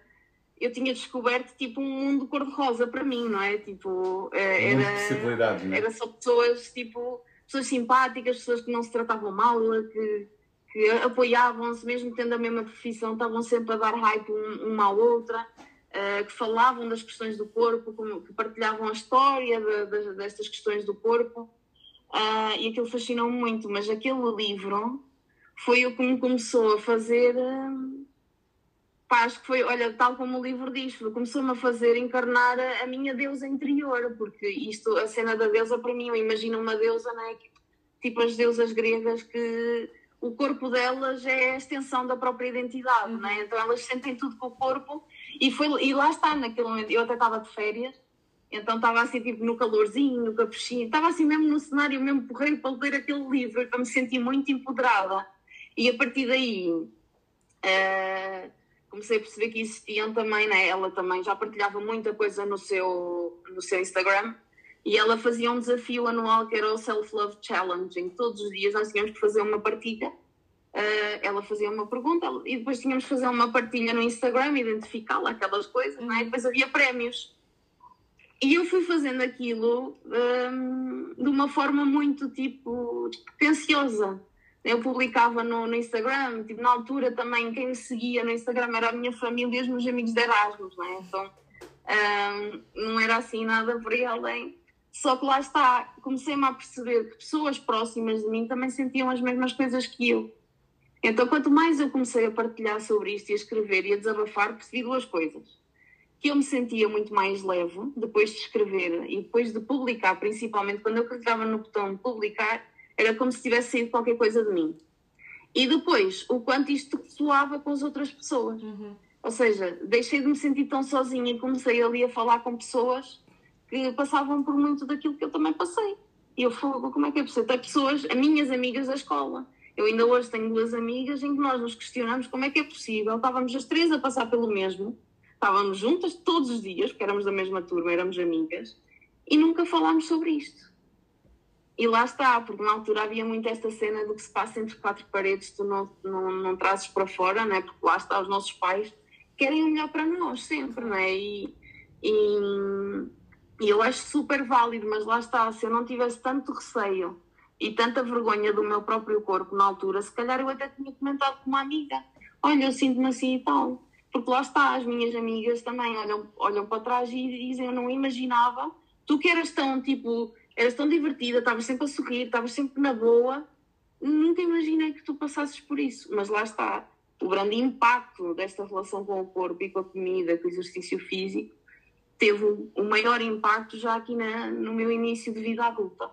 Eu tinha descoberto tipo um mundo cor-de-rosa para mim, não é? Tipo, eh, era, é? era só pessoas tipo pessoas simpáticas, pessoas que não se tratavam mal, que, que apoiavam-se, mesmo tendo a mesma profissão, estavam sempre a dar hype uma à outra, uh, que falavam das questões do corpo, que partilhavam a história de, de, destas questões do corpo, uh, e aquilo fascinou muito. Mas aquele livro foi o que me começou a fazer. Uh, pá, acho que foi, olha, tal como o livro diz, começou-me a fazer encarnar a, a, minha deusa interior, porque isto, a cena da deusa, para mim, eu imagino uma deusa, né, tipo as deusas gregas que o corpo delas é a extensão da própria identidade, uhum. né? então elas sentem tudo com o corpo e, foi, e lá está, naquele momento, eu até estava de férias, então estava assim tipo no calorzinho, no capuchinho, estava assim mesmo no cenário, mesmo porreiro para ler aquele livro, então me senti muito empoderada e a partir daí uh, comecei a perceber que existiam também, né? ela também já partilhava muita coisa no seu, no seu Instagram, e ela fazia um desafio anual que era o Self Love Challenge. Em todos os dias nós tínhamos que fazer uma partilha. Uh, ela fazia uma pergunta e depois tínhamos que fazer uma partilha no Instagram, identificá-la, aquelas coisas, né? e depois havia prémios. E eu fui fazendo aquilo um, de uma forma muito tipo potenciosa. Eu publicava no, no, Instagram, tipo, na altura também quem me seguia no Instagram era a minha família e os meus amigos de Erasmus, né? então um, não era assim nada por aí além. Só que lá está, comecei-me a perceber que pessoas próximas de mim também sentiam as mesmas coisas que eu. Então, quanto mais eu comecei a partilhar sobre isto e a escrever e a desabafar, percebi duas coisas. Que eu me sentia muito mais leve depois de escrever e depois de publicar, principalmente quando eu clicava no botão publicar, era como se tivesse saído qualquer coisa de mim. E depois, o quanto isto soava com as outras pessoas. Uhum. Ou seja, deixei de me sentir tão sozinha e comecei ali a falar com pessoas que passavam por muito daquilo que eu também passei. E eu falo, como é que é possível? Tem pessoas, as minhas amigas da escola. Eu ainda hoje tenho duas amigas em que nós nos questionamos como é que é possível. Estávamos as três a passar pelo mesmo, estávamos juntas todos os dias, porque éramos da mesma turma, éramos amigas, e nunca falámos sobre isto. E lá está, porque na altura havia muito esta cena do que se passa entre quatro paredes, tu não, não, não trazes para fora, né? porque lá está, os nossos pais querem o melhor para nós, sempre, né? E, e, e eu acho super válido, mas lá está, se eu não tivesse tanto receio e tanta vergonha do meu próprio corpo na altura, se calhar eu até tinha comentado com uma amiga: olha, eu sinto-me assim e tal. Porque lá está, as minhas amigas também olham, olham para trás e dizem: eu não imaginava, tu que eras tão tipo eras tão divertida, estavas sempre a sorrir, estavas sempre na boa. Nunca imaginei que tu passasses por isso, mas lá está. O grande impacto desta relação com o corpo e com a comida, com o exercício físico, teve o maior impacto já aqui na, no meu início de vida adulta.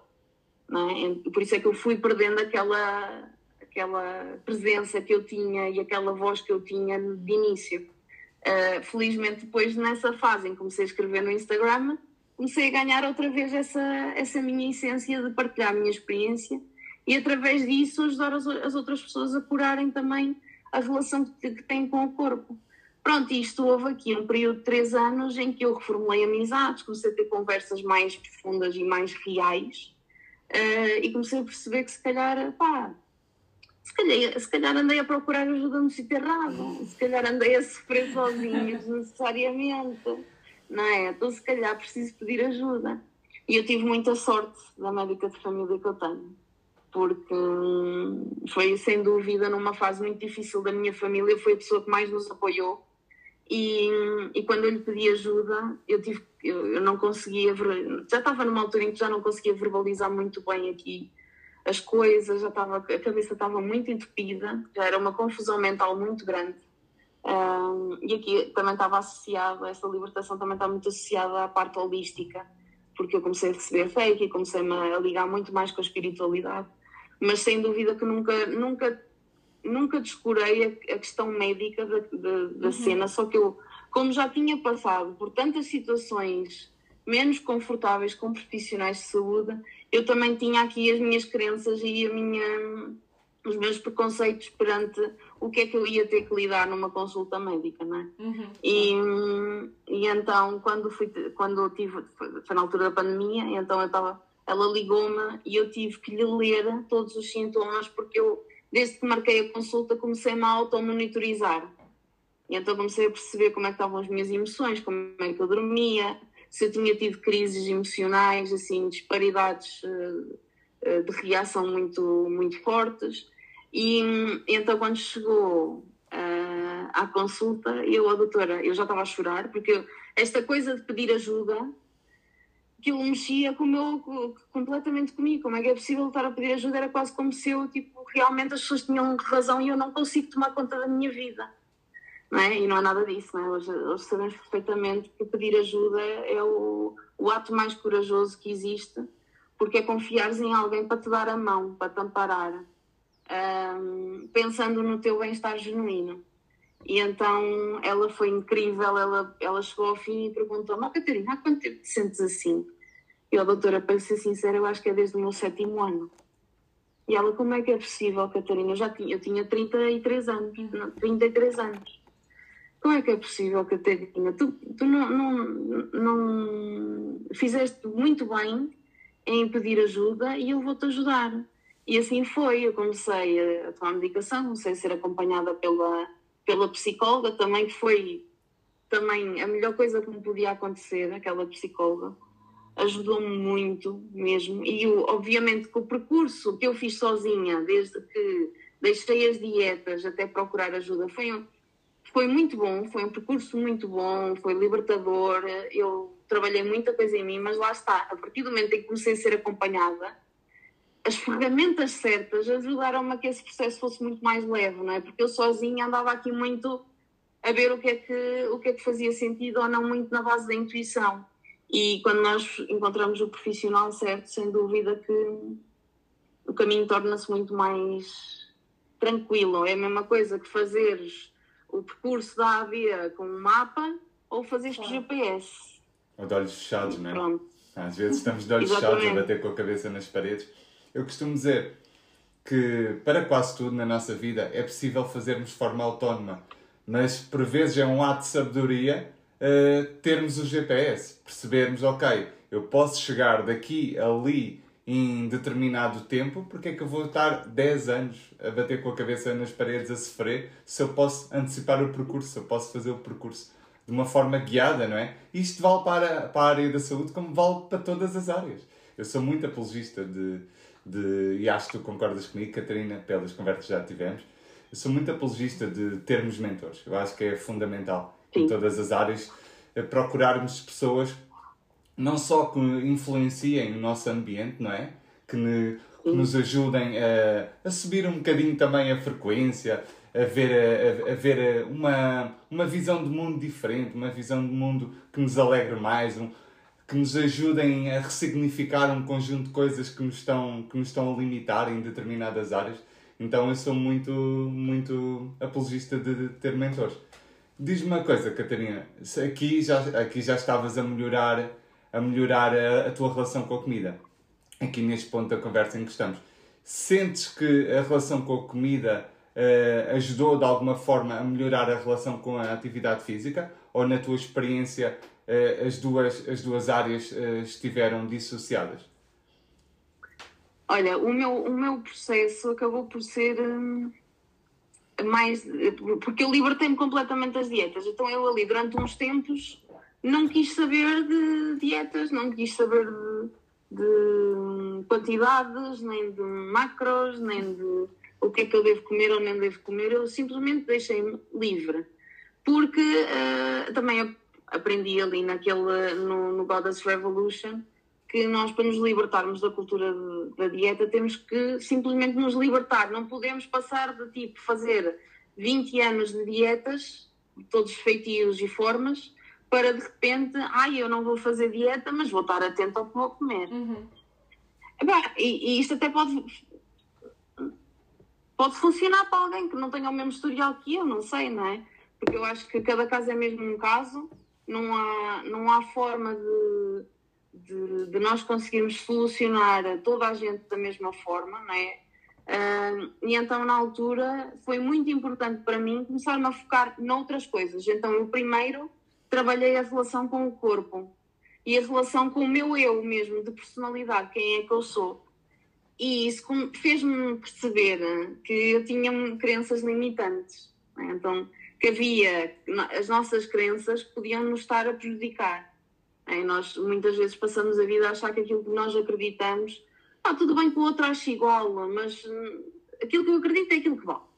É? Por isso é que eu fui perdendo aquela, aquela presença que eu tinha e aquela voz que eu tinha de início. Uh, felizmente, depois, nessa fase em que comecei a escrever no Instagram, comecei a ganhar outra vez essa, essa minha essência de partilhar a minha experiência e através disso ajudar as, as outras pessoas a curarem também a relação que, que têm com o corpo. Pronto, isto houve aqui um período de três anos em que eu reformulei amizades, comecei a ter conversas mais profundas e mais reais uh, e comecei a perceber que se calhar, pá, se calhar, se calhar andei a procurar ajuda no sítio errado, se calhar andei a sofrer sozinho desnecessariamente não é? Então, se calhar, preciso pedir ajuda. E eu tive muita sorte da médica de família que eu tenho, porque hum, foi, sem dúvida, numa fase muito difícil da minha família, foi a pessoa que mais nos apoiou. E, e quando eu lhe pedi ajuda, eu, tive, eu, eu não conseguia, já estava numa altura em que já não conseguia verbalizar muito bem aqui as coisas, já estava, a cabeça estava muito entupida, já era uma confusão mental muito grande. Um, e aqui também estava associado, essa libertação também está muito associada à parte holística, porque eu comecei a receber fake e comecei-me a ligar muito mais com a espiritualidade, mas sem dúvida que nunca, nunca, nunca descurei a, a questão médica da, da, da uhum. cena, só que eu, como já tinha passado por tantas situações menos confortáveis com profissionais de saúde, eu também tinha aqui as minhas crenças e a minha os meus preconceitos perante o que é que eu ia ter que lidar numa consulta médica, não é? Uhum. E, e então, quando, fui, quando eu tive, foi na altura da pandemia, então eu estava, ela ligou-me e eu tive que lhe ler todos os sintomas, porque eu, desde que marquei a consulta, comecei-me a auto-monitorizar. E então comecei a perceber como é que estavam as minhas emoções, como é que eu dormia, se eu tinha tido crises emocionais, assim, disparidades uh, de reação muito, muito fortes. E então, quando chegou uh, à consulta, eu, a doutora, eu já estava a chorar, porque esta coisa de pedir ajuda, aquilo mexia com meu, completamente comigo. Como é que é possível estar a pedir ajuda? Era quase como se eu, tipo, realmente as pessoas tinham razão e eu não consigo tomar conta da minha vida. Não é? E não é nada disso, não é? Hoje, hoje sabemos perfeitamente que pedir ajuda é o, o ato mais corajoso que existe, porque é confiares em alguém para te dar a mão, para te amparar um, pensando no teu bem-estar genuíno. E então ela foi incrível, ela, ela chegou ao fim e perguntou-me, Catarina, há quanto tempo te sentes assim? E a doutora, para ser sincera, eu acho que é desde o meu sétimo ano. E ela, como é que é possível, Catarina? Eu já tinha, eu tinha 33 anos, 33 anos. Como é que é possível, Catarina? Tu, tu não, não, não fizeste muito bem em pedir ajuda e eu vou-te ajudar. E assim foi, eu comecei a tomar medicação, comecei a ser acompanhada pela, pela psicóloga também, que foi também a melhor coisa que me podia acontecer, aquela psicóloga. Ajudou-me muito mesmo. E obviamente que o percurso que eu fiz sozinha, desde que deixei as dietas até procurar ajuda, foi, foi muito bom, foi um percurso muito bom, foi libertador. Eu trabalhei muita coisa em mim, mas lá está, a partir do momento em que comecei a ser acompanhada, as ferramentas certas ajudaram-me a que esse processo fosse muito mais leve, não é? Porque eu sozinha andava aqui muito a ver o que é que, o que, é que fazia sentido ou não muito na base da intuição. E quando nós encontramos o profissional certo, sem dúvida que o caminho torna-se muito mais tranquilo. É a mesma coisa que fazeres o percurso da AVIA com um mapa ou fazeres com GPS. Ou de olhos fechados, não é? Pronto. Às vezes estamos de olhos fechados a bater com a cabeça nas paredes. Eu costumo dizer que para quase tudo na nossa vida é possível fazermos de forma autónoma, mas por vezes é um ato de sabedoria uh, termos o GPS, percebermos, ok, eu posso chegar daqui ali em determinado tempo, porque é que eu vou estar 10 anos a bater com a cabeça nas paredes a sofrer se eu posso antecipar o percurso, se eu posso fazer o percurso de uma forma guiada, não é? Isto vale para, para a área da saúde como vale para todas as áreas. Eu sou muito apologista de, de e acho que tu concordas comigo, Catarina, pelas conversas que já tivemos, eu sou muito apologista de termos mentores. Eu acho que é fundamental Sim. em todas as áreas eh, procurarmos pessoas não só que influenciem o nosso ambiente, não é? Que, ne, que nos ajudem a, a, subir um bocadinho também a frequência, a ver, a, a, ver uma, uma visão de mundo diferente, uma visão de mundo que nos alegre mais, um, que nos ajudem a ressignificar um conjunto de coisas que nos estão, que nos estão a limitar em determinadas áreas. Então eu sou muito, muito apologista de, ter mentores. Diz-me uma coisa, Catarina, aqui já, aqui já estavas a melhorar a melhorar a, a tua relação com a comida. Aqui neste ponto da conversa em que estamos. Sentes que a relação com a comida uh, ajudou de alguma forma a melhorar a relação com a atividade física? Ou na tua experiência as, duas, as duas áreas uh, estiveram dissociadas? Olha, o meu, o meu processo acabou por ser hum, mais. Porque eu libertei-me completamente das dietas. Então eu ali, durante uns tempos, não quis saber de dietas, não quis saber de, de quantidades, nem de macros, nem de o que é que eu devo comer ou nem devo comer, eu simplesmente deixei-me livre. Porque uh, também aprendi ali naquele, no, no Goddess Revolution que nós, para nos libertarmos da cultura de, da dieta, temos que simplesmente nos libertar. Não podemos passar de tipo fazer 20 anos de dietas, todos feitios e formas, para de repente, ai, eu não vou fazer dieta, mas vou estar atento ao que vou comer. Uhum. e, e isto até pode, pode funcionar para alguém que não tenha o mesmo historial que eu, não sei, não é? Porque eu acho que cada caso é mesmo um caso, não há, não há forma de, de, de nós conseguirmos solucionar toda a gente da mesma forma, não é? Uh, e então, na altura, foi muito importante para mim começar-me a focar noutras coisas. Então, o primeiro trabalhei a relação com o corpo e a relação com o meu eu mesmo, de personalidade, quem é que eu sou. E isso fez-me perceber que eu tinha crenças limitantes. Né? Então, que havia as nossas crenças que podiam nos estar a prejudicar. Né? Nós muitas vezes passamos a vida a achar que aquilo que nós acreditamos, ah, tudo bem que o outro acha igual, mas hum, aquilo que eu acredito é aquilo que vale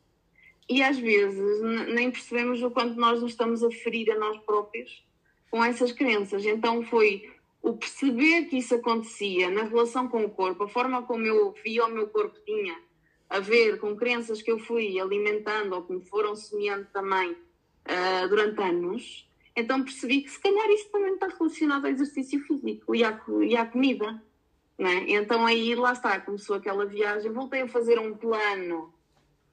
e às vezes nem percebemos o quanto nós nos estamos a ferir a nós próprios com essas crenças. Então foi o perceber que isso acontecia na relação com o corpo, a forma como eu via o meu corpo tinha a ver com crenças que eu fui alimentando ou que me foram semeando também uh, durante anos. Então percebi que se calhar isso também está relacionado ao exercício físico e à, e à comida. Né? Então aí lá está, começou aquela viagem, voltei a fazer um plano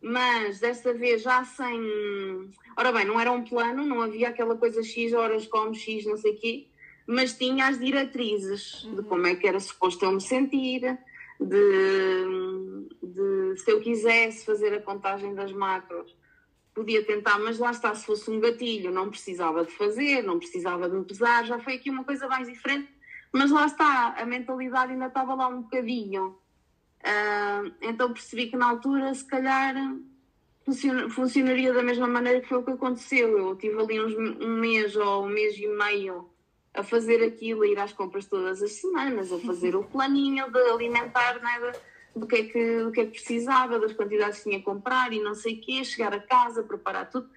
mas desta vez já sem. Ora bem, não era um plano, não havia aquela coisa X horas como X, não sei o quê, mas tinha as diretrizes uhum. de como é que era suposto eu me sentir, de se eu quisesse fazer a contagem das macros, podia tentar, mas lá está, se fosse um gatilho, não precisava de fazer, não precisava de me pesar, já foi aqui uma coisa mais diferente, mas lá está, a mentalidade ainda estava lá um bocadinho. Uh, então percebi que na altura, se calhar, funcion funcionaria da mesma maneira que foi o que aconteceu. Eu tive ali uns, um mês ou um mês e meio a fazer aquilo, a ir às compras todas as semanas, a fazer o planinho de alimentar, né, do, que é que, do que é que precisava, das quantidades que tinha a comprar e não sei o quê, chegar a casa, preparar tudo.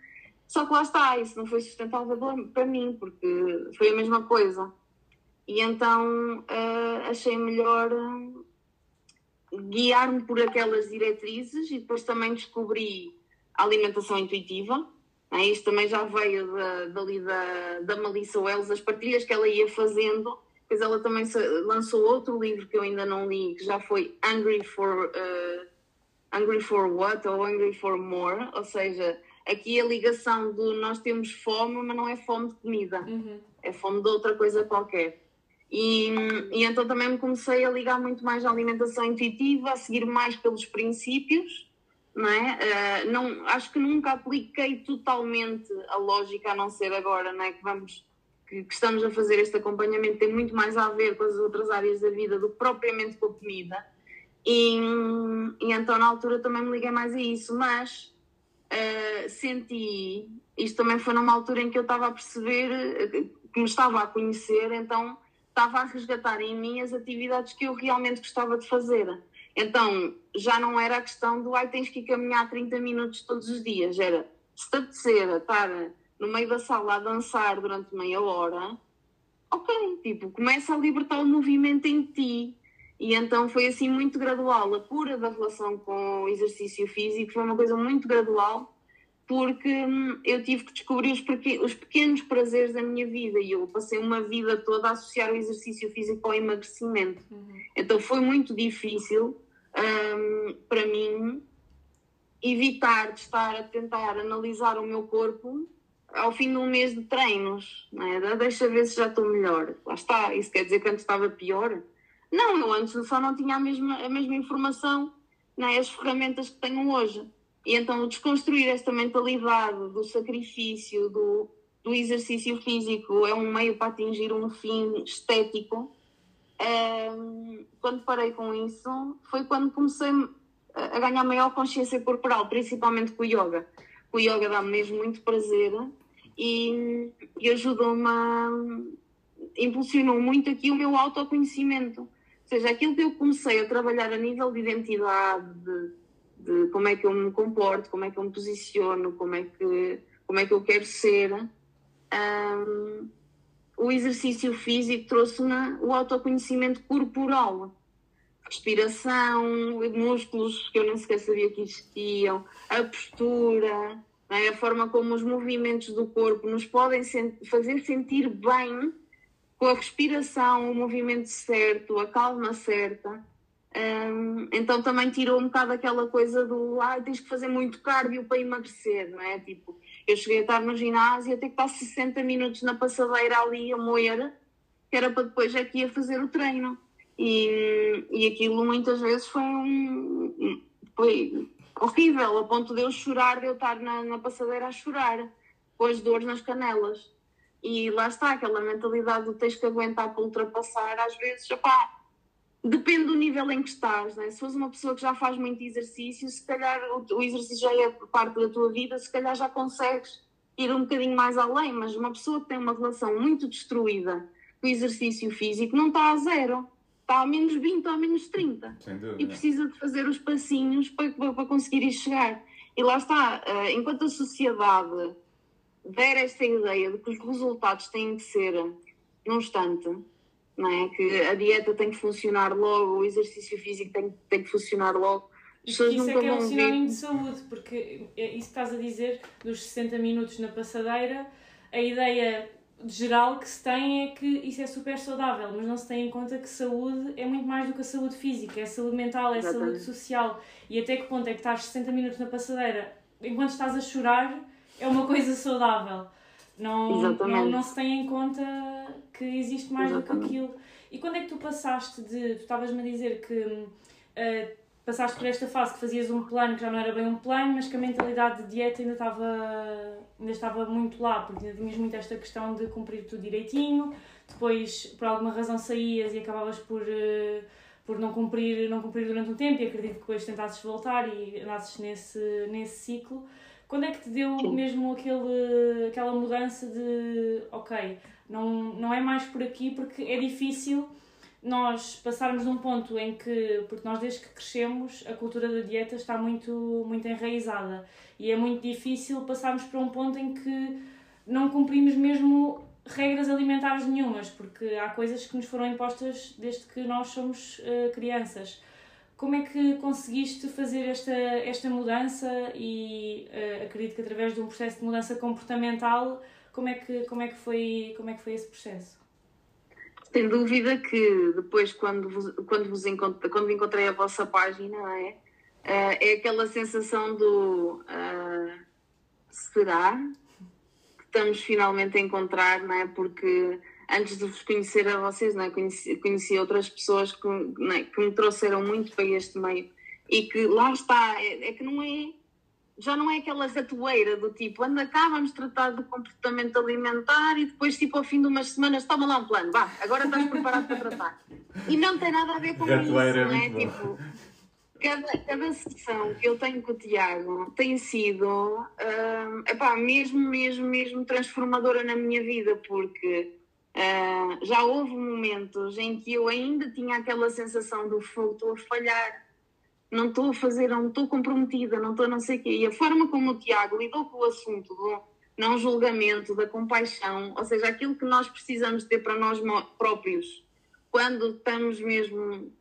Só que lá está, isso não foi sustentável para mim, porque foi a mesma coisa. E então uh, achei melhor guiar-me por aquelas diretrizes e depois também descobri a alimentação intuitiva. Né? Isto também já veio da, dali da, da Melissa Wells, as partilhas que ela ia fazendo. Depois ela também lançou outro livro que eu ainda não li, que já foi Hungry for, uh, Hungry for What ou Hungry for More, ou seja, aqui a ligação do nós temos fome, mas não é fome de comida, uhum. é fome de outra coisa qualquer. E, e, então também me comecei a ligar muito mais à alimentação intuitiva, a seguir mais pelos princípios, não é? Uh, não, acho que nunca apliquei totalmente a lógica, a não ser agora, não é? Que vamos que, que, estamos a fazer este acompanhamento tem muito mais a ver com as outras áreas da vida do que propriamente com a comida. E, e então na altura também me liguei mais a isso, mas uh, senti, isto também foi numa altura em que eu estava a perceber, eh, que me estava a conhecer, então estava a resgatar em mim as atividades que eu realmente gostava de fazer. Então já não era a questão do ai tens que caminhar 30 minutos todos os dias, era se te apetecer estar no meio da sala a dançar durante meia hora, ok, tipo, começa a libertar o movimento em ti. E então foi assim muito gradual. A cura da relação com o exercício físico foi uma coisa muito gradual, porque hum, eu tive que descobrir os, os pequenos prazeres da minha vida e eu passei uma vida toda a associar o exercício físico ao emagrecimento. Uhum. Então foi muito difícil um, para mim evitar de estar a tentar analisar o meu corpo ao fim de um mês de treinos, não é? deixa ver se já estou melhor. Lá está, isso quer dizer que antes estava pior? Não, eu antes só não tinha a mesma, a mesma informação, não é? as ferramentas que tenho hoje. E então desconstruir esta mentalidade do sacrifício, do, do exercício físico é um meio para atingir um fim estético. Um, quando parei com isso, foi quando comecei a ganhar maior consciência corporal, principalmente com o yoga. O yoga dá-me mesmo muito prazer e, e ajudou-me a. impulsionou muito aqui o meu autoconhecimento. Ou seja, aquilo que eu comecei a trabalhar a nível de identidade, de, de como é que eu me comporto, como é que eu me posiciono, como é que, como é que eu quero ser. Um, o exercício físico trouxe-me o autoconhecimento corporal. Respiração, músculos que eu nem sequer sabia que existiam, a postura, é? a forma como os movimentos do corpo nos podem fazer sentir bem com a respiração, o movimento certo, a calma certa. Um, então também tirou um bocado aquela coisa do ah, tens que fazer muito cardio para emagrecer, não é? Tipo, eu cheguei a estar no ginásio e ter que estar 60 minutos na passadeira ali a moer, que era para depois aqui a fazer o treino. E, e aquilo muitas vezes foi um. Foi, horrível, a ponto de eu chorar, de eu estar na, na passadeira a chorar, com as dores nas canelas. E lá está, aquela mentalidade do tens que aguentar para ultrapassar, às vezes, opá, depende do nível em que estás, né? se fores uma pessoa que já faz muito exercício, se calhar o, o exercício já é parte da tua vida, se calhar já consegues ir um bocadinho mais além, mas uma pessoa que tem uma relação muito destruída com o exercício físico não está a zero está a menos 20 ou a menos 30. E precisa de fazer os passinhos para, para conseguir ir chegar. E lá está, uh, enquanto a sociedade der esta ideia de que os resultados têm que ser num instante, não é? que a dieta tem que funcionar logo, o exercício físico tem, tem que funcionar logo. As pessoas isso é que é um sinónimo de saúde, porque é isso que estás a dizer dos 60 minutos na passadeira, a ideia geral que se tem é que isso é super saudável, mas não se tem em conta que saúde é muito mais do que a saúde física, é saúde mental, é Exatamente. saúde social. E até que ponto é que estás 60 minutos na passadeira enquanto estás a chorar é uma coisa saudável. Não, não, não, se tem em conta que existe mais Exatamente. do que aquilo. E quando é que tu passaste de. Tu estavas-me a dizer que. Uh, passaste por esta fase que fazias um plano que já não era bem um plano, mas que a mentalidade de dieta ainda estava, ainda estava muito lá, porque ainda tinhas muito esta questão de cumprir tudo direitinho, depois por alguma razão saías e acabavas por, uh, por não, cumprir, não cumprir durante um tempo e acredito que depois tentasses voltar e andasses nesse, nesse ciclo. Quando é que te deu mesmo aquele, aquela mudança de ok, não, não é mais por aqui porque é difícil nós passarmos de um ponto em que, porque nós desde que crescemos, a cultura da dieta está muito, muito enraizada e é muito difícil passarmos para um ponto em que não cumprimos mesmo regras alimentares nenhumas, porque há coisas que nos foram impostas desde que nós somos uh, crianças. Como é que conseguiste fazer esta, esta mudança e uh, acredito que através de um processo de mudança comportamental, como é que, como é que, foi, como é que foi esse processo? Sem dúvida que depois, quando vos, quando vos encontrei, quando encontrei a vossa página, é, uh, é aquela sensação do uh, será que estamos finalmente a encontrar, não é? Porque antes de vos conhecer a vocês, não é? conheci, conheci outras pessoas que, é? que me trouxeram muito para este meio e que lá está, é, é, que não é, já não é aquela ratoeira do tipo, anda cá, vamos tratar do comportamento alimentar e depois, tipo, ao fim de umas semanas, toma lá um plano, vá, agora estás preparado para tratar. E não tem nada a ver com ratoeira isso, é não é? Tipo, cada, cada sessão que eu tenho com o Tiago tem sido, uh, epá, mesmo, mesmo, mesmo transformadora na minha vida, porque Uh, já houve momentos em que eu ainda tinha aquela sensação do fogo, estou a falhar, não estou a fazer, não estou comprometida, não estou não sei o quê. E a forma como o Tiago lidou com o assunto do não julgamento, da compaixão, ou seja, aquilo que nós precisamos ter para nós próprios, quando estamos mesmo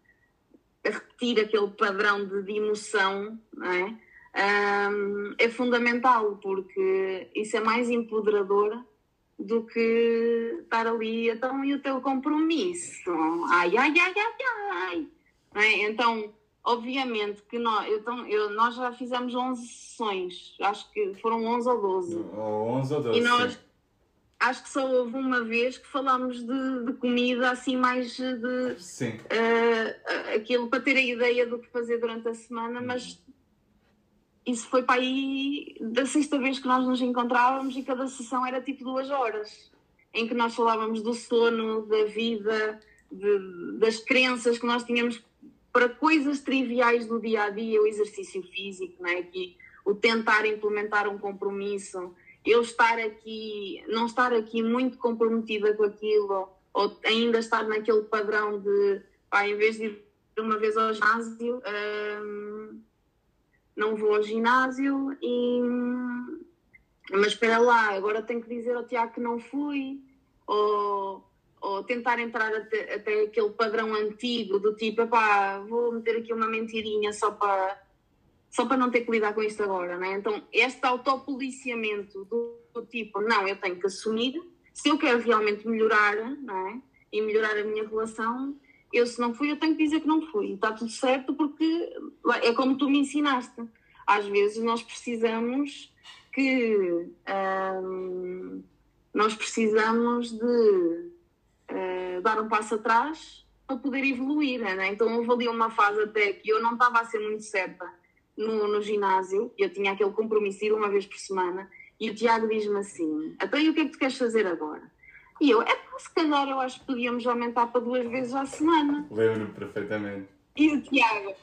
a repetir aquele padrão de, de emoção, é? Um, é fundamental, porque isso é mais empoderador do que estar ali, então, e o teu compromisso? Ai, ai, ai, ai, ai. É? Então, obviamente que nós, então, eu, nós já fizemos 11 sessões, acho que foram 11 ou 12. Ou 11 ou 12. E nós, acho que só houve uma vez que falámos de, de comida, assim, mais de. Sim. Uh, aquilo para ter a ideia do que fazer durante a semana, mas isso foi para aí da sexta vez que nós nos encontrávamos e cada sessão era tipo duas horas, em que nós falávamos do sono, da vida, de, das crenças que nós tínhamos para coisas triviais do dia a dia, o exercício físico, não é? que o tentar implementar um compromisso, eu estar aqui, não estar aqui muito comprometida com aquilo, ou ainda estar naquele padrão de, pá, em vez de ir uma vez ao ginásio, hum, não vou ao ginásio e. Mas espera lá, agora tenho que dizer ao Tiago que não fui, ou, ou tentar entrar até, até aquele padrão antigo do tipo, pá, vou meter aqui uma mentirinha só para só para não ter que lidar com isto agora, né? Então, este autopoliciamento do, do, tipo, não, eu tenho que assumir, se eu quero realmente melhorar, não é? E melhorar a minha relação, eu se não fui, eu tenho que dizer que não fui. Está tudo certo porque é como tu me ensinaste. Às vezes nós precisamos que hum, nós precisamos de uh, dar um passo atrás para poder evoluir. Né? Então houve ali uma fase até que eu não estava a ser muito certa no, no ginásio, eu tinha aquele compromisso ir uma vez por semana, e o Tiago diz-me assim: então e o que é que tu queres fazer agora? E eu, é porque se calhar eu acho que podíamos aumentar para duas vezes à semana. Lembro-me perfeitamente. E o Tiago,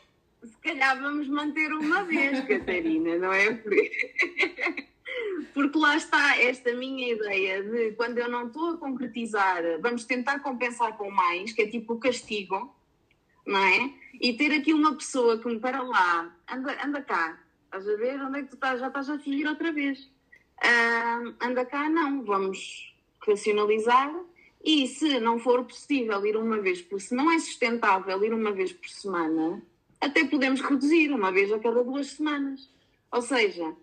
se calhar vamos manter uma vez, Catarina, não é? Porque lá está esta minha ideia de quando eu não estou a concretizar, vamos tentar compensar com mais, que é tipo o castigo, não é? E ter aqui uma pessoa que me para lá, anda, anda cá, estás a ver? Onde é que tu estás? Já estás a seguir outra vez. Uh, anda cá, não, vamos racionalizar e se não for possível ir uma vez por se não é sustentável ir uma vez por semana, até podemos reduzir uma vez a cada duas semanas. Ou seja,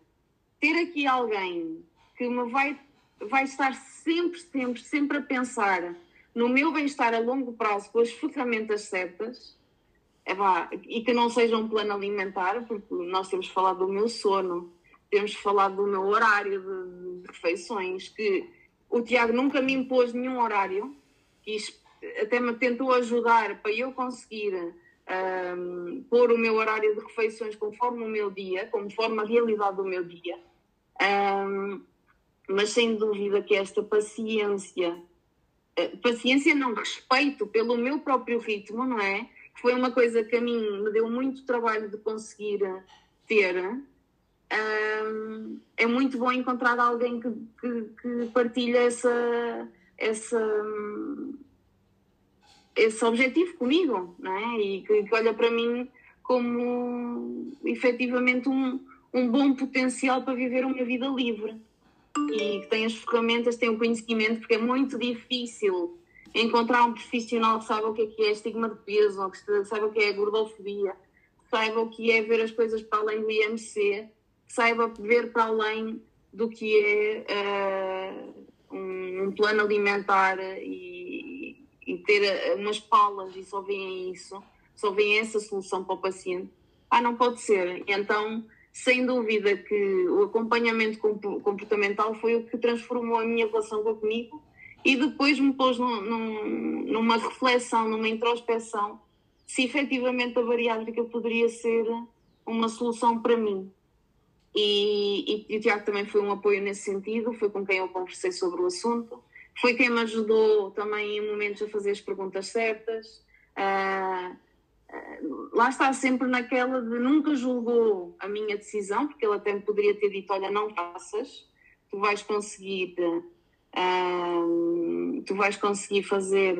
ter aqui alguém que me vai, vai estar sempre, sempre, sempre a pensar no meu bem-estar a longo prazo com as ferramentas certas é, vá, e que não seja um plano alimentar, porque nós temos falado do meu sono, temos falado do meu horário de, de refeições, que o Tiago nunca me impôs nenhum horário, quis, até me tentou ajudar para eu conseguir um, pôr o meu horário de refeições conforme o meu dia, conforme a realidade do meu dia. Um, mas sem dúvida que esta paciência, eh, paciência não, respeito pelo meu próprio ritmo, não é? Foi uma coisa que a mim me deu muito trabalho de conseguir ter um, é muito bom encontrar alguém que, que, que partilha essa, essa, esse objetivo comigo, não é? E que, que olha para mim como efetivamente um, um bom potencial para viver uma vida livre e que tem as ferramentas, tem o conhecimento, porque é muito difícil encontrar um profissional que saiba o que é, que é estigma de peso, ou que saiba o que é gordofobia, que saiba o que é ver as coisas para além do IMC saiba ver para além do que é uh, um, um, plano alimentar e, e, ter eh, umas palas e só veem isso, só veem essa solução para o paciente. Ah, não pode ser. Então, sem dúvida que o acompanhamento comportamental foi o que transformou a minha relação comigo e depois me pôs num, num, numa reflexão, numa introspeção, se efetivamente a bariátrica poderia ser uma solução para mim. E, e, e, o Tiago também foi um apoio nesse sentido, foi com quem eu conversei sobre o assunto, foi quem me ajudou também em momentos a fazer as perguntas certas. Uh, lá está sempre naquela de nunca julgou a minha decisão, porque ele até me poderia ter dito: Olha, não faças, tu vais conseguir, uh, tu vais conseguir fazer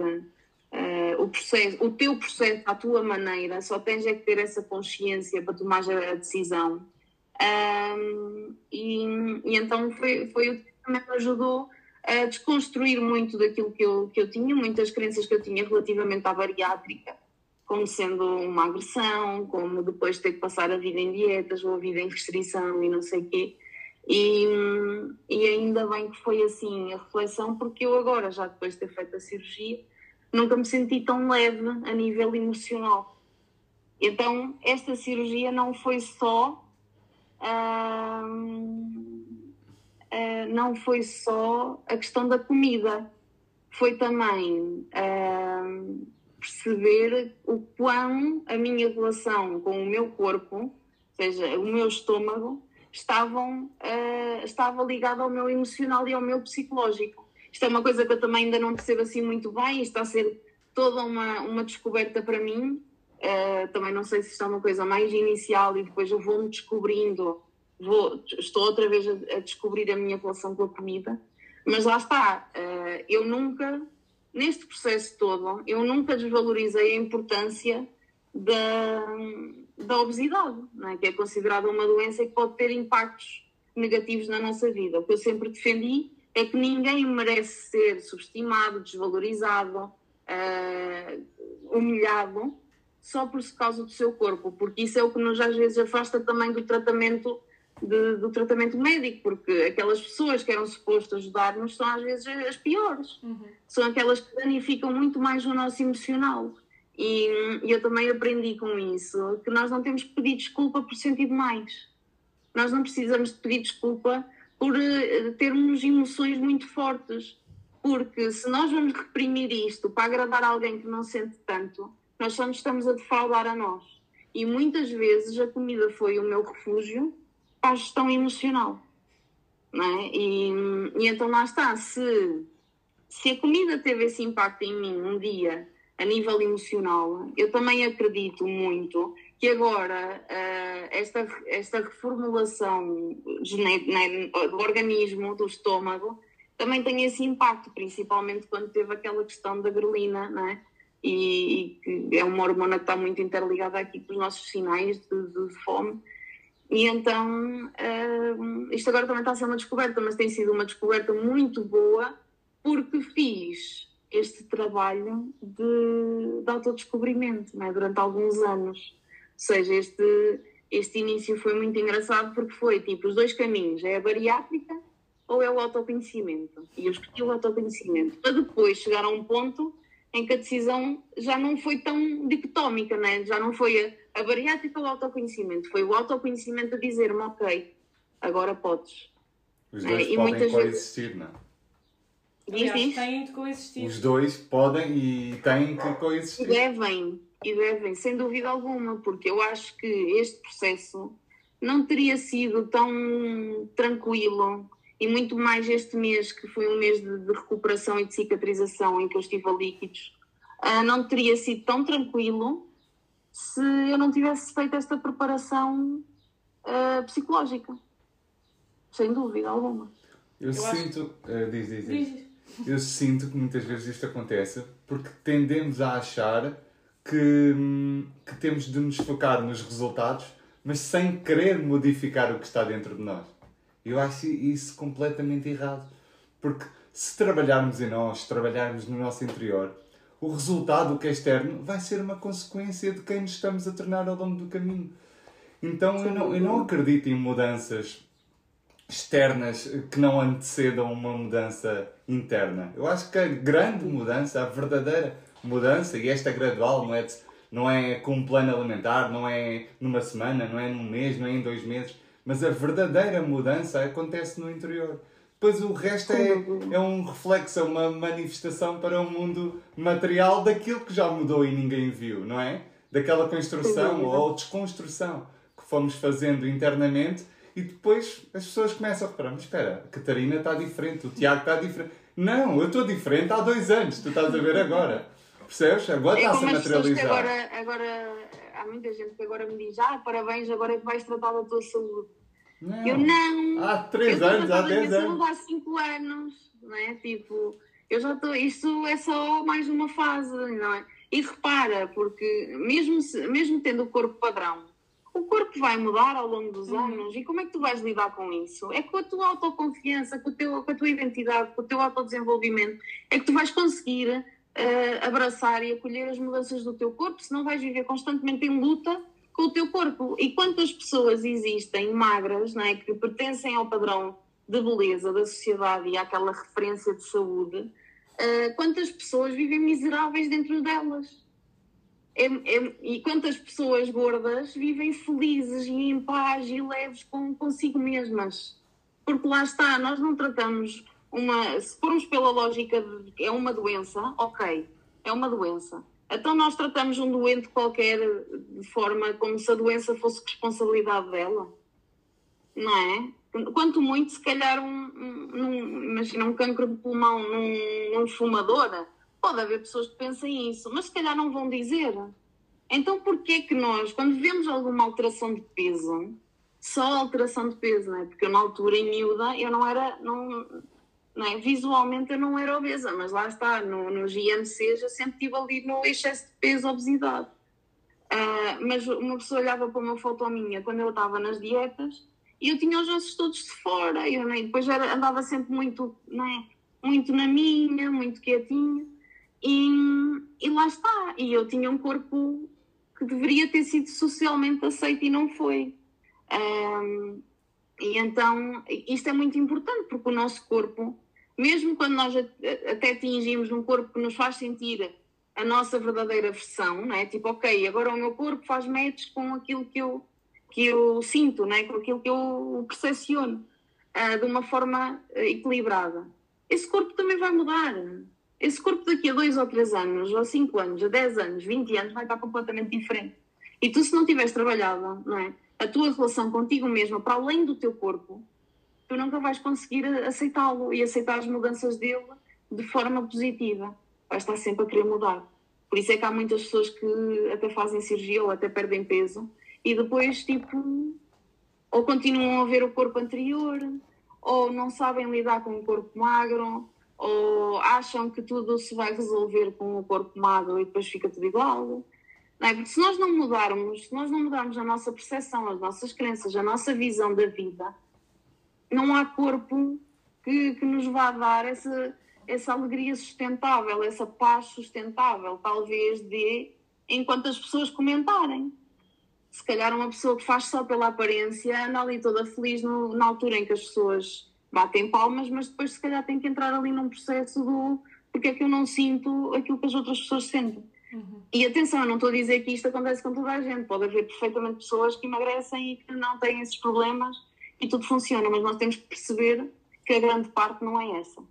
o, processo, o teu processo à tua maneira, só tens é que ter essa consciência para tomar a decisão. Um, e, e, então foi, foi o que também me ajudou a desconstruir muito daquilo que eu, que eu tinha, muitas crenças que eu tinha relativamente à bariátrica, como sendo uma agressão, como depois ter que passar a vida em dietas ou a vida em restrição e não sei o quê. E, e ainda bem que foi assim a reflexão, porque eu agora, já depois de ter feito a cirurgia, nunca me senti tão leve a nível emocional. Então, esta cirurgia não foi só uh, não foi só a questão da comida, foi também perceber o quão a minha relação com o meu corpo, ou seja, o meu estômago, estavam, uh, estava ligada ao meu emocional e ao meu psicológico. Isto é uma coisa que eu também ainda não percebo assim muito bem, está a ser toda uma, uma descoberta para mim, Uh, também não sei se isto é uma coisa mais inicial e depois eu vou-me descobrindo, vou, estou outra vez a, a, descobrir a minha relação com a comida, mas lá está, uh, eu nunca, neste processo todo, eu nunca desvalorizei a importância da, da obesidade, é? que é considerada uma doença que pode ter impactos negativos na nossa vida. O que eu sempre defendi é que ninguém merece ser subestimado, desvalorizado, uh, humilhado só por causa do seu corpo, porque isso é o que nos às vezes afasta também do tratamento de, do tratamento médico, porque aquelas pessoas que eram supostas ajudar-nos são às vezes as piores, uhum. são aquelas que danificam muito mais o nosso emocional. E, e eu também aprendi com isso que nós não temos que pedir desculpa por sentir demais. Nós não precisamos de pedir desculpa por uh, termos emoções muito fortes. Porque se nós vamos reprimir isto para agradar alguém que não sente tanto, nós só nos estamos a defraudar a nós. E muitas vezes a comida foi o meu refúgio a gestão emocional. Não é? e, e então lá está, se, se a comida teve esse impacto em mim um dia a nível emocional, eu também acredito muito que agora uh, esta, esta reformulação né, do organismo, do estômago, também tem esse impacto, principalmente quando teve aquela questão da grelina, não é? e, é uma hormona que está muito interligada aqui com os nossos sinais de, de fome. E então, uh, isto agora também está a ser uma descoberta, mas tem sido uma descoberta muito boa porque fiz este trabalho de, de autodescobrimento né, durante alguns anos. Ou seja, este, este início foi muito engraçado porque foi tipo os dois caminhos: é a bariátrica ou é o autoconhecimento. E eu escolhi o autoconhecimento para depois chegar a um ponto em que a decisão já não foi tão dicotómica, né? já não foi a, a bariátrica o autoconhecimento, foi o autoconhecimento a dizer-me, ok, agora podes. Os dois é, podem coexistir, vezes... não é? Aliás, têm de coexistir. Os dois podem e têm que coexistir. E devem, e devem, sem dúvida alguma, porque eu acho que este processo não teria sido tão tranquilo e muito mais este mês, que foi um mês de, de recuperação e de cicatrização, em que eu estive a líquidos, uh, não teria sido tão tranquilo se eu não tivesse feito esta preparação uh, psicológica. Sem dúvida alguma. Eu, eu sinto. Acho... Uh, diz, diz, diz. Eu sinto que muitas vezes isto acontece porque tendemos a achar que, hum, que temos de nos focar nos resultados, mas sem querer modificar o que está dentro de nós. Eu acho isso completamente errado. Porque se trabalharmos em nós, se trabalharmos no nosso interior, o resultado, que é externo, vai ser uma consequência de quem nos estamos a tornar ao longo do caminho. Então eu não, eu não acredito em mudanças externas que não antecedam uma mudança interna. Eu acho que a grande mudança, a verdadeira mudança, e esta gradual, não é de não é com um plano alimentar, não é numa semana, não é num mês, não é em dois meses, mas a verdadeira mudança acontece no interior. Depois o resto é, é um reflexo, é uma manifestação para o mundo material daquilo que já mudou e ninguém viu, não é? Daquela construção ou desconstrução que fomos fazendo internamente e depois as pessoas começam a reparar, mas espera, a Catarina está diferente, o Tiago está diferente. Não, eu estou diferente há dois anos, tu estás a ver agora. Percebes? Agora é está-se a materializar. Agora, agora, há muita gente que agora me diz, ah, parabéns, agora é que vais tratar da tua saúde. Não. Eu não. Há três anos, há dez anos. Há cinco anos, não é? Tipo, eu já estou. Isto é só mais uma fase, não é? E repara, porque mesmo, se, mesmo tendo o corpo padrão, o corpo vai mudar ao longo dos uhum. anos. E como é que tu vais lidar com isso? É com a tua autoconfiança, com, o teu, com a tua identidade, com o teu autodesenvolvimento, é que tu vais conseguir uh, abraçar e acolher as mudanças do teu corpo, senão vais viver constantemente em luta com o teu corpo. E quantas pessoas existem magras, não é, que pertencem ao padrão de beleza da sociedade e àquela referência de saúde, uh, quantas pessoas vivem miseráveis dentro delas? É, é, e quantas pessoas gordas vivem felizes e em paz e leves com, consigo mesmas? Porque lá está, nós não tratamos uma. Se formos pela lógica de que é uma doença, ok, é uma doença então nós tratamos um doente qualquer de forma como se a doença fosse responsabilidade dela, não é? Quanto muito, se calhar, um, um, imagina um cancro de pulmão num, num fumador, pode haver pessoas que pensem isso, mas se calhar não vão dizer. Então, porquê que nós, quando vemos alguma alteração de peso, só alteração de peso, não é? Porque eu, na altura, em miúda, eu não era, não, é? Visualmente eu não era obesa, mas lá está, no, nos IMCs eu sempre estive ali no excesso de peso, obesidade. Uh, mas uma pessoa olhava para uma foto minha quando eu estava nas dietas e eu tinha os ossos todos de fora, eu né, depois era, andava sempre muito, né, muito na minha, muito quietinha, e, e lá está. E eu tinha um corpo que deveria ter sido socialmente aceito e não foi. Um, ah, e então, isto é muito importante, porque o nosso corpo mesmo quando nós até atingimos um corpo que nos faz sentir a nossa verdadeira versão, não é? Tipo, ok, agora o meu corpo faz match com aquilo que eu, que eu sinto, não é? com aquilo que eu percepciono uh, de uma forma equilibrada. Esse corpo também vai mudar. Esse corpo daqui a dois ou três anos, ou cinco anos, a dez anos, vinte anos, vai estar completamente diferente. E tu, se não tiveres trabalhado, não é? A tua relação contigo mesma, para além do teu corpo, tu nunca vais conseguir aceitá-lo e aceitar as mudanças dele de forma positiva. Vais estar sempre a querer mudar. Por isso é que há muitas pessoas que até fazem cirurgia ou até perdem peso e depois, tipo, ou continuam a ver o corpo anterior, ou não sabem lidar com o corpo magro, ou acham que tudo se vai resolver com o corpo magro e depois fica tudo igual. Não é? Porque se nós não mudarmos, se nós não mudarmos a nossa percepção, as nossas crenças, a nossa visão da vida, não há corpo que, que nos vá dar essa, essa alegria sustentável, essa paz sustentável, talvez de enquanto as pessoas comentarem. Se calhar uma pessoa que faz só pela aparência anda ali toda feliz no, na altura em que as pessoas batem palmas, mas depois se calhar tem que entrar ali num processo do porque é que eu não sinto aquilo que as outras pessoas sentem. Uhum. E atenção, eu não estou a dizer que isto acontece com toda a gente. Pode haver perfeitamente pessoas que emagrecem e que não têm esses problemas e tudo funciona, mas nós temos que perceber que a grande parte não é essa.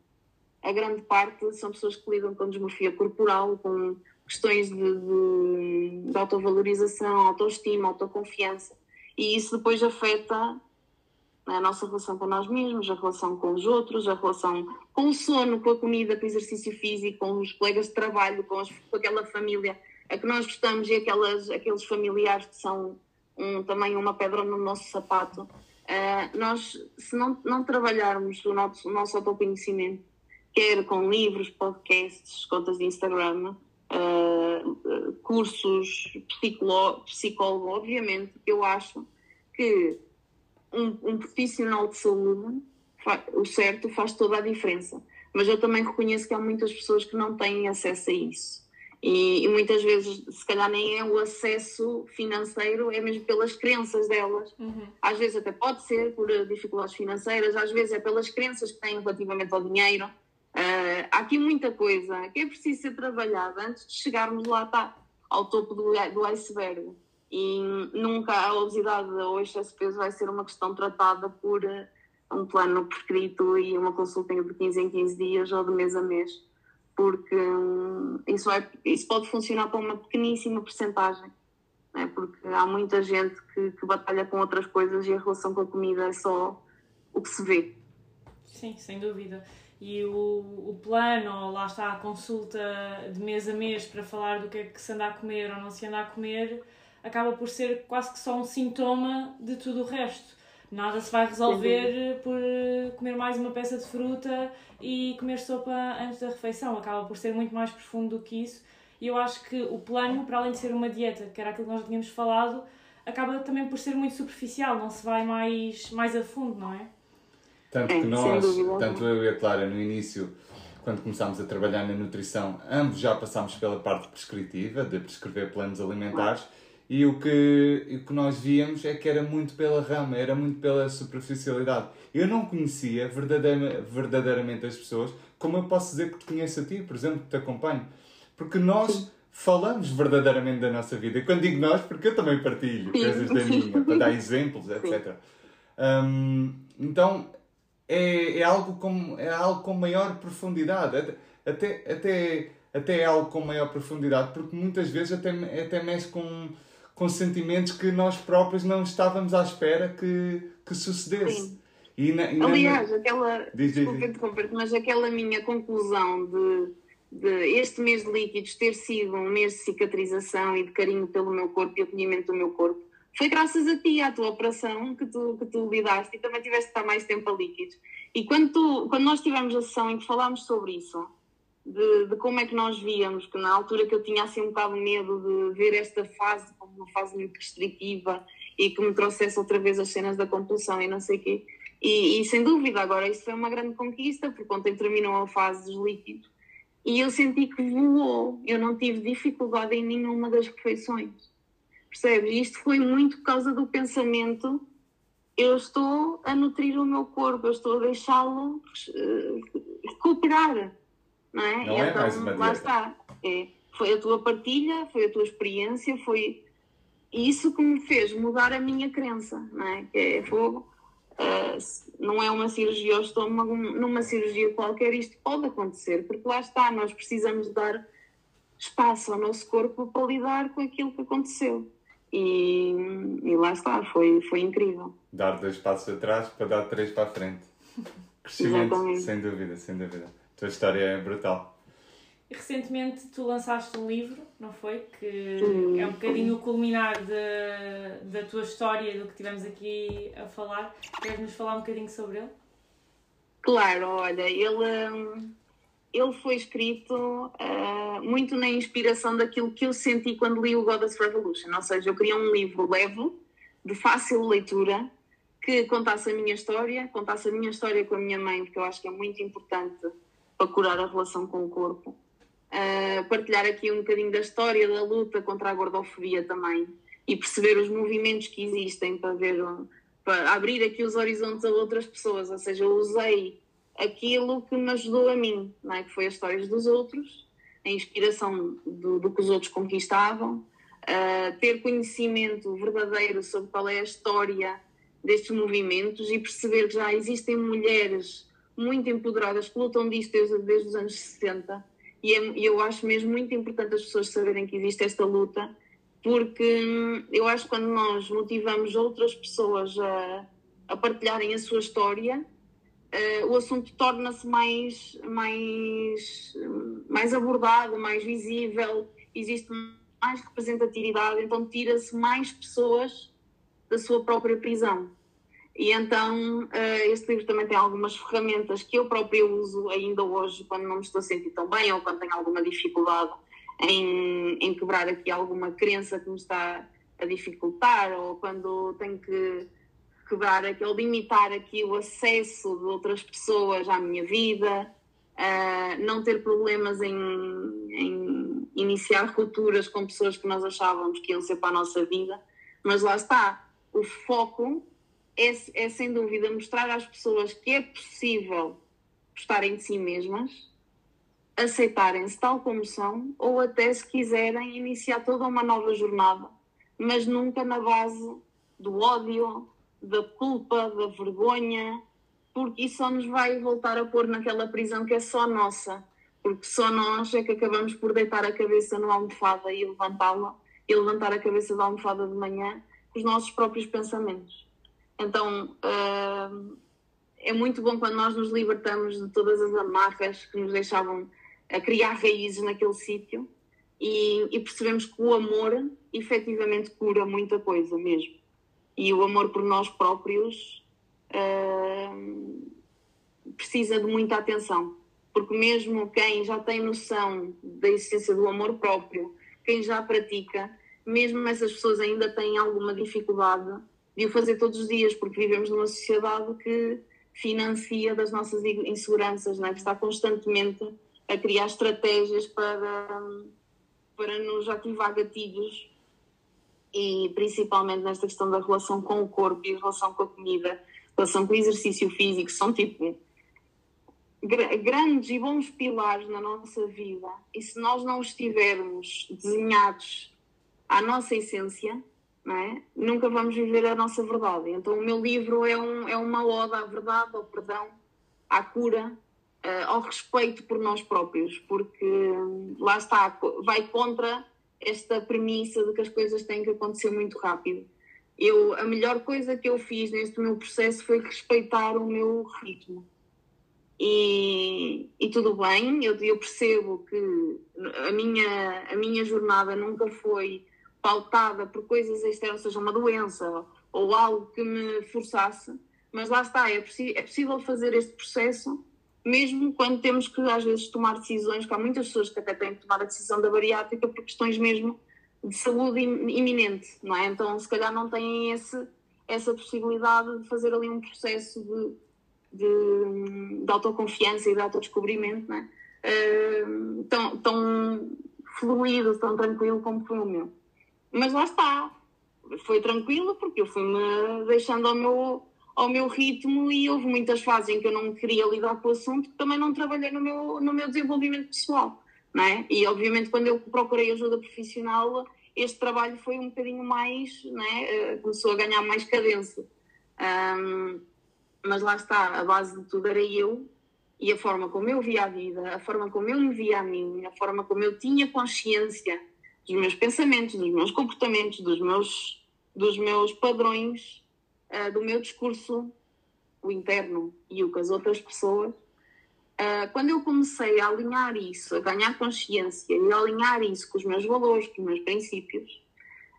A grande parte são pessoas que lidam com desmorfia corporal, com questões de, de, de autovalorização, autoestima, autoconfiança. E isso depois afeta a nossa relação com nós mesmos, a relação com os outros, a relação com o sono, com a comida, com o exercício físico, com os colegas de trabalho, com, as, com aquela família a que nós gostamos e aquelas, aqueles familiares que são um, também uma pedra no nosso sapato. Uh, nós, se não, não trabalharmos o nosso, o nosso autoconhecimento, quer com livros, podcasts, contas de Instagram, uh, cursos, psicólogo, psicólogo, obviamente, eu acho que um, um profissional de saúde, o certo, faz toda a diferença. Mas eu também reconheço que há muitas pessoas que não têm acesso a isso. E, e, muitas vezes, se calhar, nem é o acesso financeiro, é mesmo pelas crenças delas. Uhum. Às vezes, até pode ser por dificuldades financeiras, às vezes é pelas crenças que têm relativamente ao dinheiro. Uh, há aqui muita coisa que é preciso ser trabalhada antes de chegarmos lá. Tá. ao topo do, do iceberg. E nunca a obesidade ou excesso de peso vai ser uma questão tratada por eh, um plano prescrito e uma consulta de 15 em 15 dias ou de mês a mês, porque hum, isso, vai, isso pode funcionar para uma pequeníssima porcentagem, né? porque há muita gente que, que batalha com outras coisas e a relação com a comida é só o que se vê. Sim, sem dúvida. E o, o plano, lá está a consulta de mês a mês para falar do que é que se anda a comer ou não se anda a comer, acaba por ser quase que só um sintoma de tudo o resto. Nada se vai resolver por comer mais uma peça de fruta e comer sopa antes da refeição. Acaba por ser muito mais profundo do que isso. E eu acho que o plano, para além de ser uma dieta, que era aquilo que nós tínhamos falado, acaba também por ser muito superficial, não se vai mais, mais a fundo, não é? Tanto que nós, tanto eu e a Clara, no início, quando começámos a trabalhar na nutrição, ambos já passámos pela parte prescritiva, de prescrever planos alimentares, e o que, o que nós víamos é que era muito pela rama, era muito pela superficialidade. Eu não conhecia verdadeiramente, verdadeiramente as pessoas, como eu posso dizer que te conheço a ti, por exemplo, que te acompanho. Porque nós falamos verdadeiramente da nossa vida. E quando digo nós, porque eu também partilho coisas da minha, para dar exemplos, etc. Um, então, é, é, algo com, é algo com maior profundidade. Até, até, até é algo com maior profundidade, porque muitas vezes até, até mexe com, com sentimentos que nós próprios não estávamos à espera que, que sucedesse. Sim. E na, e Aliás, na... aquela. Diz, diz, mas aquela minha conclusão de, de este mês de líquidos ter sido um mês de cicatrização e de carinho pelo meu corpo e acolhimento do meu corpo foi graças a ti, à tua operação, que tu, que tu lidaste e também tiveste de estar mais tempo a líquidos. E quando, tu, quando nós tivemos a sessão em que falámos sobre isso, de, de, como é que nós víamos, que na altura que eu tinha assim um bocado medo de ver esta fase como uma fase muito restritiva e que me trouxesse outra vez as cenas da compulsão e não sei o quê. E, e, sem dúvida, agora isso foi uma grande conquista, porque ontem terminou a fase dos líquidos e eu senti que voou. Eu não tive dificuldade em nenhuma das refeições. Percebes? Isto foi muito por causa do pensamento. Eu estou a nutrir o meu corpo, eu estou a deixá-lo uh, recuperar. Não é? Não é então, mais uma lá está. É, foi a tua partilha, foi a tua experiência, foi isso que me fez mudar a minha crença, não é? Que é fogo. Uh, não é uma cirurgia ao estômago, numa cirurgia qualquer isto pode acontecer, porque lá está, nós precisamos dar espaço ao nosso corpo para lidar com aquilo que aconteceu. E, e lá está, foi, foi incrível. Dar dois passos atrás para dar três para a frente. Crescimento, Exatamente. sem dúvida, sem dúvida. A tua história é brutal. E recentemente tu lançaste um livro, não foi? Que Sim. é um bocadinho o culminar de, da tua história, do que tivemos aqui a falar. Queres nos falar um bocadinho sobre ele? Claro, olha, ele. Hum, ele foi escrito uh, muito na inspiração daquilo que eu senti quando li o Goddess Revolution, ou seja, eu queria um livro leve, de fácil leitura, que contasse a minha história, contasse a minha história com a minha mãe, porque eu acho que é muito importante para curar a relação com o corpo. Uh, partilhar aqui um bocadinho da história da luta contra a gordofobia também e perceber os movimentos que existem para ver para abrir aqui os horizontes a outras pessoas, ou seja, eu usei aquilo que me ajudou a mim, não é? que foi as histórias dos outros, a inspiração do, do que os outros conquistavam, uh, ter conhecimento verdadeiro sobre qual é a história destes movimentos e perceber que já existem mulheres muito empoderadas que lutam disto desde, desde os anos 60 e, é, eu acho mesmo muito importante as pessoas saberem que existe esta luta porque hum, eu acho que quando nós motivamos outras pessoas a, a partilharem a sua história uh, o assunto torna-se mais, mais, mais abordado, mais visível, existe mais representatividade, então tira-se mais pessoas da sua própria prisão. E então uh, este livro também tem algumas ferramentas que eu própria uso ainda hoje quando não me estou a sentir tão bem ou quando tenho alguma dificuldade em, em quebrar aqui alguma crença que me está a dificultar ou quando tenho que quebrar aqui, limitar aqui o acesso de outras pessoas à minha vida, uh, não ter problemas em, em, iniciar rupturas com pessoas que nós achávamos que iam ser para a nossa vida, mas lá está, o foco é, é sem dúvida mostrar às pessoas que é possível gostarem de si mesmas, aceitarem-se tal como são ou até se quiserem iniciar toda uma nova jornada, mas nunca na base do ódio, da culpa, da vergonha, porque isso só nos vai voltar a pôr naquela prisão que é só nossa, porque só nós é que acabamos por deitar a cabeça na almofada e levantá-la, e levantar a cabeça da almofada de manhã com os nossos próprios pensamentos. Então, uh, é muito bom quando nós nos libertamos de todas as amarras que nos deixavam criar raízes naquele sítio e, e, percebemos que o amor efetivamente cura muita coisa mesmo. E o amor por nós próprios uh, precisa de muita atenção, porque mesmo quem já tem noção da essência do amor próprio, quem já pratica, mesmo essas pessoas ainda têm alguma dificuldade de o fazer todos os dias, porque vivemos numa sociedade que financia das nossas inseguranças, né? que está constantemente a criar estratégias para, para nos ativar gatilhos e principalmente nesta questão da relação com o corpo e relação com a comida, relação com o exercício físico, são tipo grandes e bons pilares na nossa vida. E se nós não estivermos desenhados à nossa essência, é? nunca vamos viver a nossa verdade. Então, o meu livro é, um, é uma oda à verdade, ao perdão, à cura uh, ao respeito por nós próprios, porque lá está, vai contra esta premissa de que as coisas têm que acontecer muito rápido. Eu, a melhor coisa que eu fiz neste meu processo foi respeitar o meu ritmo. E, e tudo bem, eu, eu percebo que a minha, a minha jornada nunca foi pautada por coisas externas, seja uma doença ou algo que me forçasse, mas lá está, é, é possível fazer este processo mesmo quando temos que às vezes tomar decisões, que há muitas pessoas que até têm que tomar a decisão da bariátrica por questões mesmo de saúde iminente, não é? Então se calhar não têm esse, essa possibilidade de fazer ali um processo de, de, de autoconfiança e de autodescobrimento, não é? Uh, tão, tão fluido, tão tranquilo como foi o meu. Mas lá está, foi tranquilo porque eu fui-me deixando ao meu ao meu ritmo e houve muitas fases em que eu não queria lidar com o assunto, também não trabalhei no meu, no meu desenvolvimento pessoal, é? E obviamente quando eu procurei ajuda profissional, este trabalho foi um bocadinho mais, é? Eh, começou a ganhar mais cadência. Um, mas lá está, a base de tudo era eu e a forma como eu via a vida, a forma como eu me via a mim, a forma como eu tinha consciência dos meus pensamentos, dos meus comportamentos, dos meus, dos meus padrões uh, do meu discurso, o interno e o com as outras pessoas, uh, quando eu comecei a alinhar isso, a ganhar consciência e a alinhar isso com os meus valores, com os meus princípios,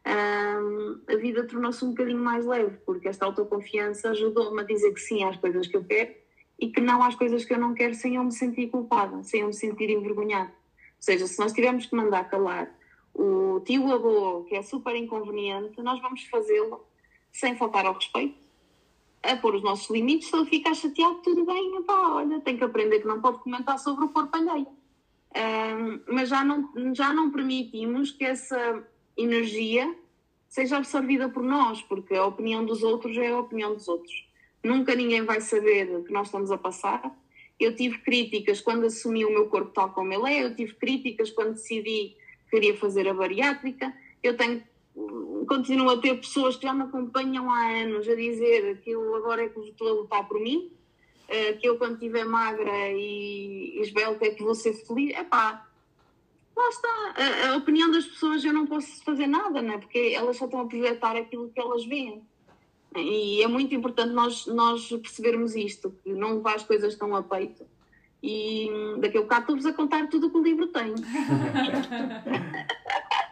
uh, a vida tornou-se um bocadinho mais leve, porque esta autoconfiança ajudou-me a dizer que sim às coisas que eu quero e que não às coisas que eu não quero sem eu me sentir culpada, sem eu me sentir envergonhada. Ou seja, se nós tivermos que mandar calar o tio avô, que é super inconveniente, nós vamos fazê-lo sem faltar ao respeito, a pôr os nossos limites, se ele ficar chateado, tudo bem, pá, olha, tem que aprender que não pode comentar sobre o corpo alheio. Um, mas já não, já não permitimos que essa energia seja absorvida por nós, porque a opinião dos outros é a opinião dos outros. Nunca ninguém vai saber o que nós estamos a passar. Eu tive críticas quando assumi o meu corpo tal como ele é, eu tive críticas quando decidi queria fazer a bariátrica, eu tenho continuo a ter pessoas que já me acompanham há anos a dizer que eu agora é que estou a lutar por mim, eh, que eu quando estiver magra e esbelta é que vou ser feliz. Epá, lá está. A, a, opinião das pessoas eu não posso fazer nada, né? porque elas só estão a projetar aquilo que elas veem. E é muito importante nós, nós percebermos isto, que não levar as coisas tão a peito. E daqui a bocado estou-vos a contar tudo o que o livro tem.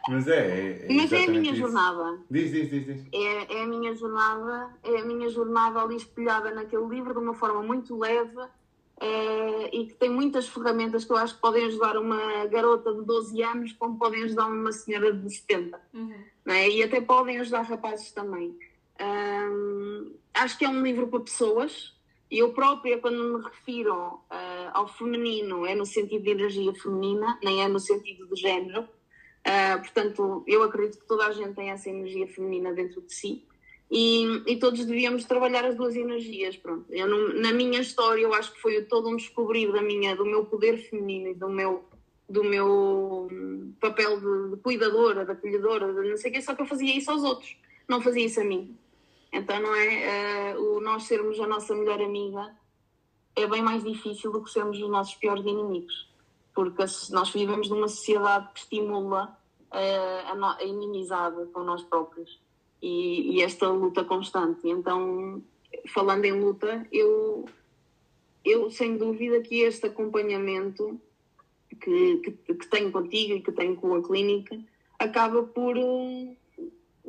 Mas é. é, é Mas é a minha isso. jornada. Diz, diz, diz. diz. É, é a minha jornada, é a minha jornada ali espelhada naquele livro de uma forma muito leve é, e que tem muitas ferramentas que eu acho que podem ajudar uma garota de 12 anos, como podem ajudar uma senhora de 70. Uhum. Né? E até podem ajudar rapazes também. acho que é um livro para pessoas. Eu própria, quando me refiro uh, ao feminino, é no sentido de energia feminina, nem é no sentido de género Uh, portanto, eu acredito que toda a gente tem essa energia feminina dentro de si e, e todos devíamos trabalhar as duas energias. Pronto. Eu, na minha história, eu acho que foi todo um descobrir da minha, do meu poder feminino e do meu, do meu hum, papel de, de cuidadora, de acolhedora, de não sei o quê, só que eu fazia isso aos outros, não fazia isso a mim. Então, não é? Uh, o nós sermos a nossa melhor amiga é bem mais difícil do que sermos os nossos piores inimigos. Porque nós vivemos numa sociedade que estimula uh, a, a inimizade com nós próprios e, e esta luta constante. Então, falando em luta, eu, eu sem dúvida que este acompanhamento que, que, que, tenho contigo e que tenho com a clínica acaba por, eh,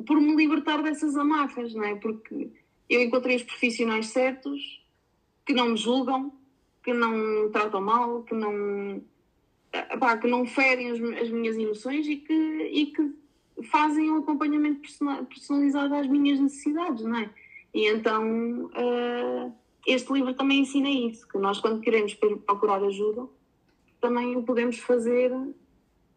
por me libertar dessas amarras, não é? Porque eu encontrei os profissionais certos que não me julgam, que não me tratam mal, que não, pá, que não ferem as, as minhas emoções e que, e que fazem um acompanhamento personalizado às minhas necessidades, não é? E então uh, este livro também ensina isso, que nós quando queremos procurar ajuda, também o podemos fazer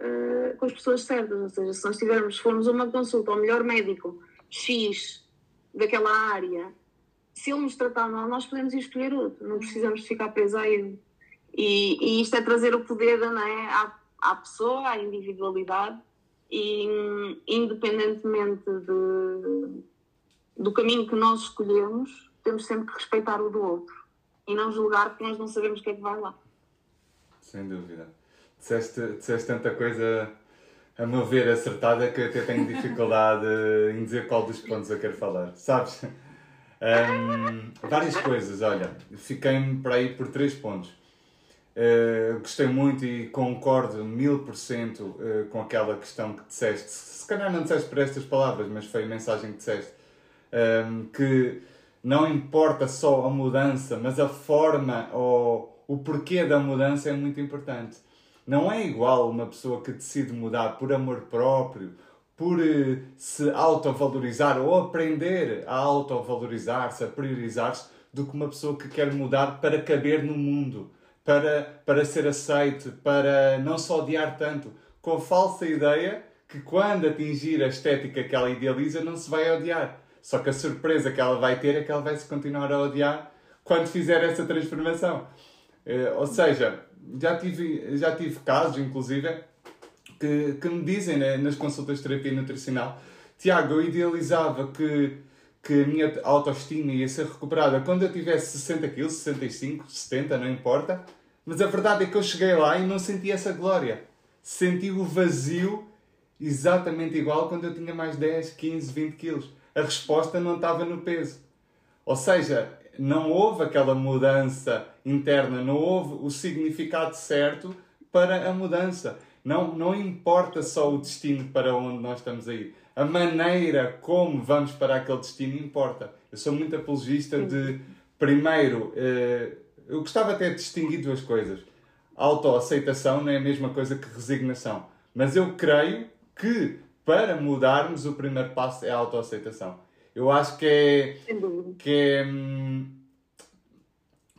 uh, com as pessoas certas, ou seja, se nós tivermos, se formos uma consulta ao melhor médico X daquela área, se ele nos tratar mal, nós podemos escolher outro, não precisamos ficar presos a ele. E, e isto é trazer o poder não é, à, à pessoa, à individualidade, e independentemente de, do caminho que nós escolhemos, temos sempre que respeitar o do outro e não julgar porque nós não sabemos o que é que vai lá. Sem dúvida. Disseste, disseste tanta coisa, a meu ver, acertada que eu até tenho dificuldade em dizer qual dos pontos eu quero falar. Sabes? Um, várias coisas, olha, fiquei-me para aí por três pontos. Uh, gostei muito e concordo mil por cento uh, com aquela questão que disseste. Se calhar não disseste por estas palavras, mas foi a mensagem que disseste. Um, que não importa só a mudança, mas a forma ou o porquê da mudança é muito importante. Não é igual uma pessoa que decide mudar por amor próprio, por uh, se autovalorizar ou aprender a autovalorizar-se, a priorizar-se, do que uma pessoa que quer mudar para caber no mundo para, para ser aceite, para não só odiar tanto, com a falsa ideia que quando atingir a estética que ela idealiza não se vai odiar. Só que a surpresa que ela vai ter é que ela vai se continuar a odiar quando fizer essa transformação. Uh, ou seja, já tive, já tive casos, inclusive, que, que me dizem né, nas consultas de terapia nutricional: Tiago, eu idealizava que, que a minha autoestima ia ser recuperada quando eu tivesse 60 kg, 65, 70, não importa. Mas a verdade é que eu cheguei lá e não senti essa glória. Senti o vazio exatamente igual quando eu tinha mais 10, 15, 20 quilos. A resposta não estava no peso. Ou seja, não houve aquela mudança interna, não houve o significado certo para a mudança. Não, não importa só o destino para onde nós estamos a ir. A maneira como vamos para aquele destino importa. Eu sou muito apologista de, primeiro, eh, eu gostava até de distinguir duas coisas. Autoaceitação não é a mesma coisa que resignação. Mas eu creio que para mudarmos o primeiro passo é a autoaceitação. Eu acho que é, que é,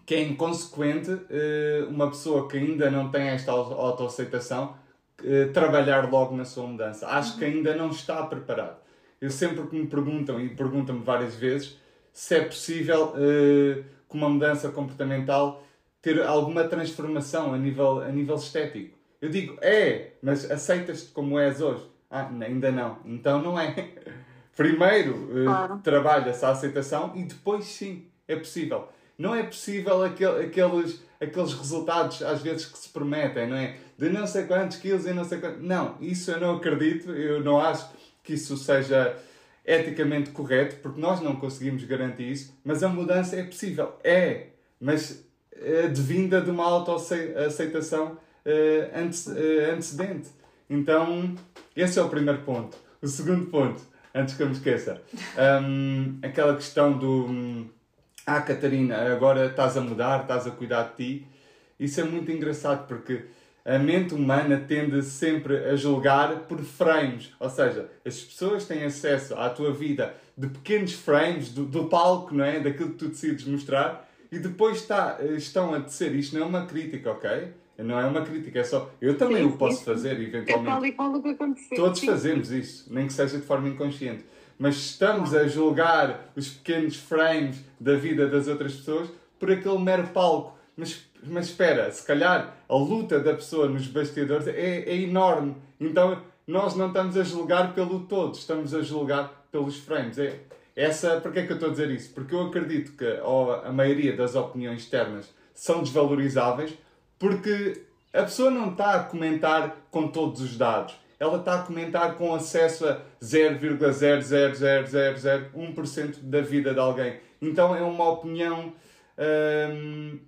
que é inconsequente eh, uma pessoa que ainda não tem esta autoaceitação eh, trabalhar logo na sua mudança. Acho que ainda não está preparado. Eu sempre que me perguntam, e perguntam-me várias vezes, se é possível eh, com uma mudança comportamental ter alguma transformação a nível, a nível estético. Eu digo, é, mas aceitas-te como és hoje? Ah, ainda não. Então não é. Primeiro eh, claro. trabalha-se a aceitação e depois sim, é possível. Não é possível aquel, aqueles, aqueles resultados às vezes que se prometem, não é? De não sei quantos quilos e não sei quantos. Não, isso eu não acredito, eu não acho que isso seja eticamente correto, porque nós não conseguimos garantir isso, mas a mudança é possível. É, mas é devinda de uma autoaceitação uh, antecedente. Então, esse é o primeiro ponto. O segundo ponto, antes que eu me esqueça, um, aquela questão do. Ah, Catarina, agora estás a mudar, estás a cuidar de ti. Isso é muito engraçado porque a mente humana tende sempre a julgar por frames, ou seja, as pessoas têm acesso à tua vida de pequenos frames do, do palco, não é? Daquilo que tu decides mostrar e depois está, estão a tecer. Isto não é uma crítica, ok? Não é uma crítica, é só. Eu também sim, o posso fazer, eventualmente. É e que aconteceu. Todos sim. fazemos isso, nem que seja de forma inconsciente. mas estamos a julgar os pequenos frames da vida das outras pessoas por aquele mero palco. Mas, mas espera, se calhar a luta da pessoa nos bastidores é, é enorme. Então nós não estamos a julgar pelo todo, estamos a julgar pelos frames. É, essa, porque é que eu estou a dizer isso? Porque eu acredito que a maioria das opiniões externas são desvalorizáveis porque a pessoa não está a comentar com todos os dados. Ela está a comentar com acesso a 0,00001% da vida de alguém. Então é uma opinião hum,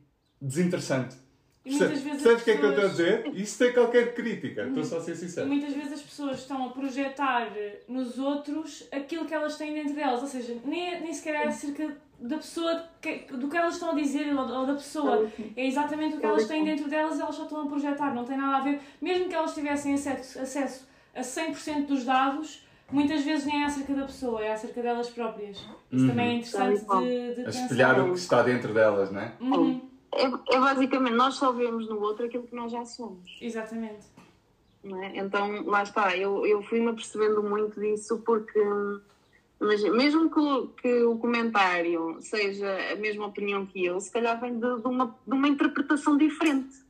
desinteressante. Percebes o que é que eu estou a dizer? Isso tem qualquer crítica, estou só a ser sincero. E muitas vezes as pessoas estão a projetar nos outros aquilo que elas têm dentro delas, ou seja, nem, nem sequer é acerca da pessoa, do que elas estão a dizer ou, da pessoa. É exatamente o que elas têm dentro delas e elas só estão a projetar, não tem nada a ver. Mesmo que elas tivessem acesso, acesso a 100% dos dados, muitas vezes nem é acerca da pessoa, é acerca delas próprias. Isso uhum. também é interessante de, de a espelhar o que está dentro delas, não é? Uhum. É, é basicamente, nós só vemos no outro aquilo que nós já somos. Exatamente. É? Então, lá está, eu, eu fui-me apercebendo muito disso porque, mas mesmo que, que, o comentário seja a mesma opinião que eu, se calhar vem de, de uma, de uma interpretação diferente.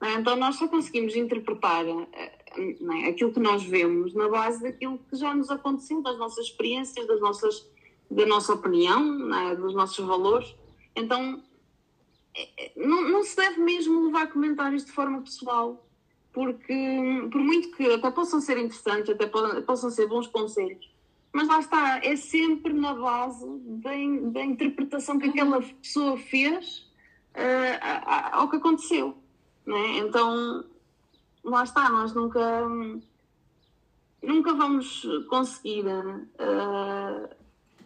É? Então, nós só conseguimos interpretar é? aquilo que nós vemos na base daquilo que já nos aconteceu, das nossas experiências, das nossas, da nossa opinião, é? dos nossos valores. Então, não, não se deve mesmo levar comentários de forma pessoal, porque por muito que até possam ser interessantes, até possam ser bons conselhos, mas lá está, é sempre na base da, da interpretação que aquela pessoa fez uh, ao que aconteceu. Né? Então, lá está, nós nunca, nunca vamos conseguir uh,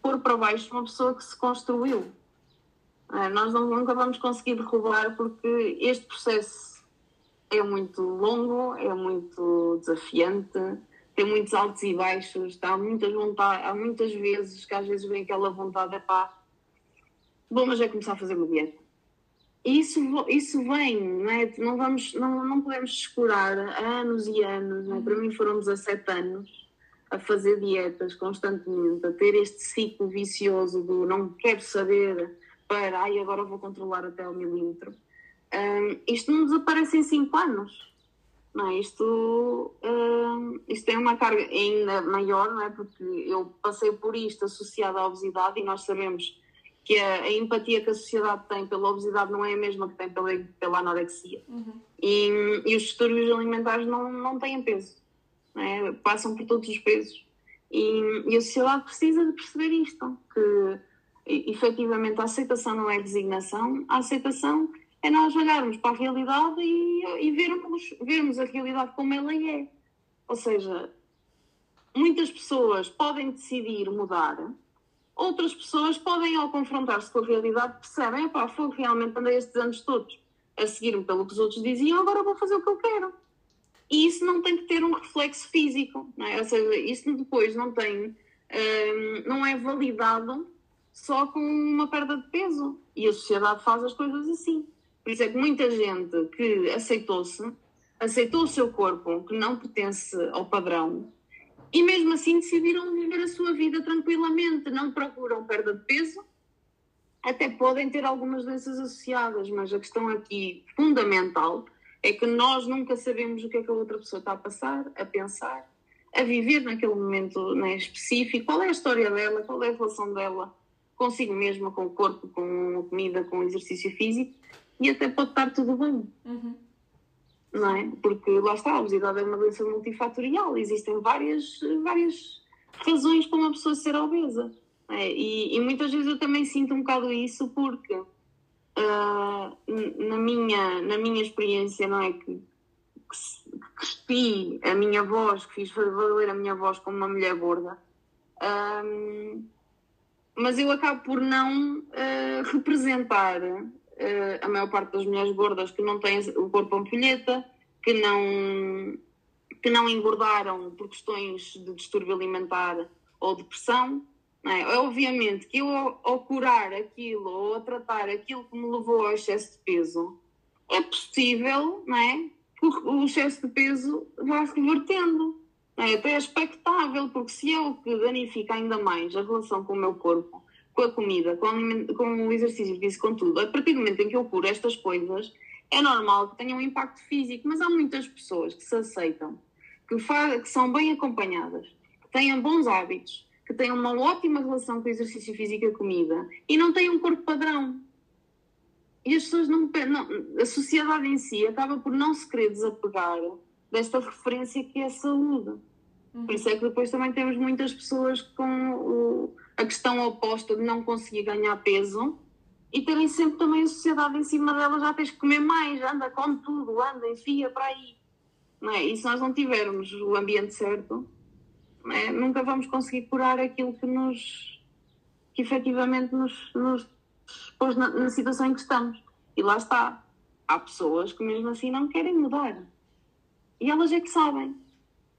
pôr para baixo uma pessoa que se construiu. É, nós não, nunca vamos conseguir derrubar porque este processo é muito longo, é muito desafiante, tem muitos altos e baixos, há muitas, vontade, há muitas vezes que às vezes vem aquela vontade, pá, bom, mas é começar a fazer uma dieta. E isso, isso vem, não, é? não, vamos, não, não podemos descurar anos e anos, é? para mim foram 17 anos a fazer dietas constantemente, a ter este ciclo vicioso do não quero saber para, ai, agora vou controlar até ao milímetro. Um, isto não desaparece em 5 anos. Não é? isto, um, isto tem uma carga ainda maior, não é? porque eu passei por isto associado à obesidade e nós sabemos que a, a, empatia que a sociedade tem pela obesidade não é a mesma que tem pela, pela anorexia. Uhum. E, e, os distúrbios alimentares não, não têm peso, não é? passam por todos os pesos. E, e, a sociedade precisa de perceber isto, que efetivamente a aceitação não é designação, a aceitação é nós olharmos para a realidade e, e vermos, vermos a realidade como ela é. Ou seja, muitas pessoas podem decidir mudar, outras pessoas podem, ao confrontar-se com a realidade, percebem: pá, foi realmente andei estes anos todos a seguir-me pelo que os outros diziam, agora vou fazer o que eu quero. E isso não tem que ter um reflexo físico, é? ou seja, isso depois não tem, hum, não é validado só com uma perda de peso. E a sociedade faz as coisas assim. Por isso é que muita gente que aceitou-se, aceitou o seu corpo, que não pertence ao padrão, e mesmo assim decidiram viver a sua vida tranquilamente, não procuram perda de peso, até podem ter algumas doenças associadas, mas a questão aqui fundamental é que nós nunca sabemos o que é que a outra pessoa está a passar, a pensar, a viver naquele momento né, específico, qual é a história dela, qual é a relação dela consigo mesma, com o corpo, com a comida, com o exercício físico, e até pode estar tudo bem. Uhum. Não é? Porque lá está, a obesidade é uma doença multifatorial, existem várias, várias razões para uma pessoa ser obesa. É? E, e, muitas vezes eu também sinto um bocado isso porque uh, na, minha, na minha experiência, não é? Que, que cresci a minha voz, que fiz valer a minha voz como uma mulher gorda. Um, ah, mas eu acabo por não uh, representar a maior parte das mulheres gordas que não têm o corpo ampulheta, que não, que não engordaram por questões de distúrbio alimentar ou depressão. É? é? Obviamente que eu, ao curar aquilo ou a tratar aquilo que me levou ao excesso de peso, é possível não é? que o excesso de peso vá revertendo. É? Até expectável saudável, porque se eu que danifico ainda mais a relação com o meu corpo, com a comida, com, com o exercício físico, com tudo, a partir do momento em que eu curo estas coisas, é normal que tenha um impacto físico, mas há muitas pessoas que se aceitam, que, que são bem acompanhadas, que têm bons hábitos, que têm uma ótima relação com o exercício físico e a comida e não têm um corpo padrão. E as pessoas não, não, A sociedade em si acaba por não se querer desapegar desta referência que é a saúde. Uhum. Por isso é que depois também temos muitas pessoas com o, a questão oposta de não conseguir ganhar peso e terem sempre também a sociedade em cima delas, já tens que comer mais, anda, come tudo, anda, enfia para aí. Não é? E se nós não tivermos o ambiente certo, é? nunca vamos conseguir curar aquilo que nos que efetivamente nos, nos pôs na, na situação em que estamos. E lá está. Há pessoas que mesmo assim não querem mudar. E elas é que sabem.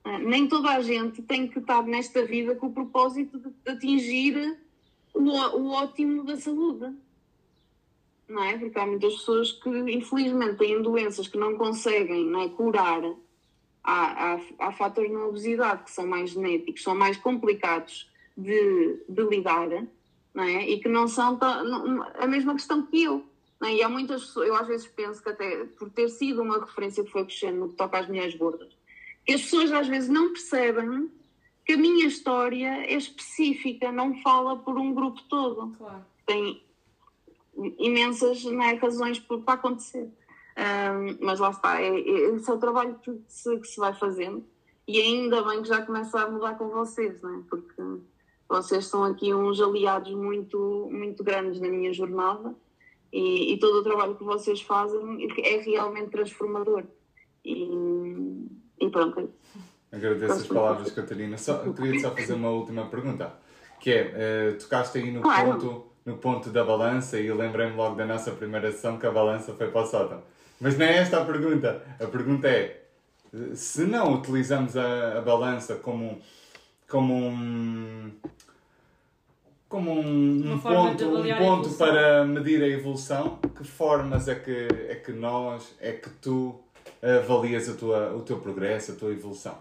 É? Nem toda a gente tem que estar nesta vida com o propósito de atingir o, o ótimo da saúde não é? Porque há muitas pessoas que, infelizmente, têm doenças que não conseguem não é, curar. Há, há, há fatores na obesidade que são mais genéticos, são mais complicados de, de lidar, não é? E que não são a mesma questão que eu. É? E há muitas pessoas, eu às vezes penso que até por ter sido uma referência que foi crescendo no que toca às mulheres gordas, as pessoas às vezes não percebem que a minha história é específica, não fala por um grupo todo. Claro. Tem imensas né, razões para acontecer. Um, mas lá está, é, é, esse é o trabalho que se, que se vai fazendo e ainda bem que já começa a mudar com vocês, né? porque vocês são aqui uns aliados muito, muito grandes na minha jornada e, e todo o trabalho que vocês fazem é realmente transformador. E, e pronto. É Agradeço as palavras, Catarina. Só, eu queria só fazer uma última pergunta, que é, uh, tocaste aí no claro. ponto no ponto da balança e lembrei-me logo da nossa primeira sessão que a balança foi para o sótão. Mas não é esta a pergunta. A pergunta é: se não utilizamos a, a balança como, como um. Como um, um ponto, um ponto para medir a evolução, que formas é que, é que nós, é que tu avalias a tua, o teu progresso, a tua evolução?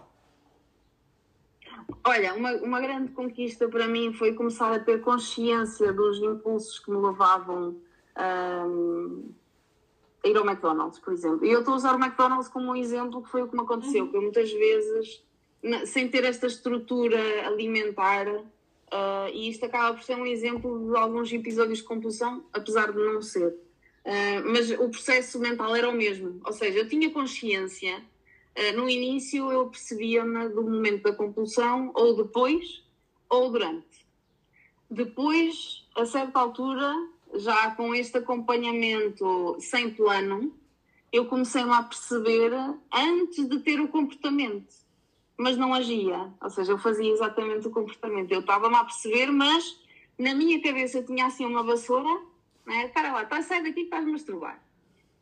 Olha, uma, uma grande conquista para mim foi começar a ter consciência dos impulsos que me levavam um, a ir ao McDonald's, por exemplo. E eu estou a usar o McDonald's como um exemplo que foi o que me aconteceu, uhum. que eu muitas vezes, sem ter esta estrutura alimentar, uh, e isto acaba por ser um exemplo de alguns episódios de compulsão, apesar de não ser. Uh, mas o processo mental era o mesmo, ou seja, eu tinha consciência eh, no início eu percebia-me do momento da compulsão, ou depois, ou durante. Depois, a certa altura, já com este acompanhamento sem plano, eu comecei-me a perceber antes de ter o comportamento, mas não agia. Ou seja, eu fazia exatamente o comportamento. Eu estava-me a perceber, mas na minha cabeça eu tinha assim uma vassoura, né? para lá, tá, sai daqui que vais masturbar.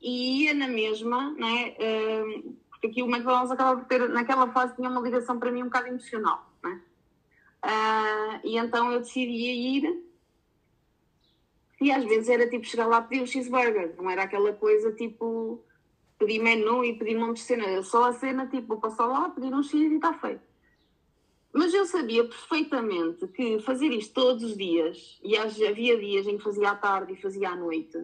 E ia na mesma, né? Uh, porque aqui o McDonald's acaba por ter, naquela fase, tinha uma ligação para mim um bocado emocional, né? Uh, e então eu decidi ir e às vezes era tipo chegar lá pedir o cheeseburger, não era aquela coisa tipo pedir menu e pedir um monte de cena, só a cena tipo passar lá, pedir um cheese e está feito. Mas eu sabia perfeitamente que fazer isto todos os dias, e havia dias em que fazia à tarde e fazia à noite,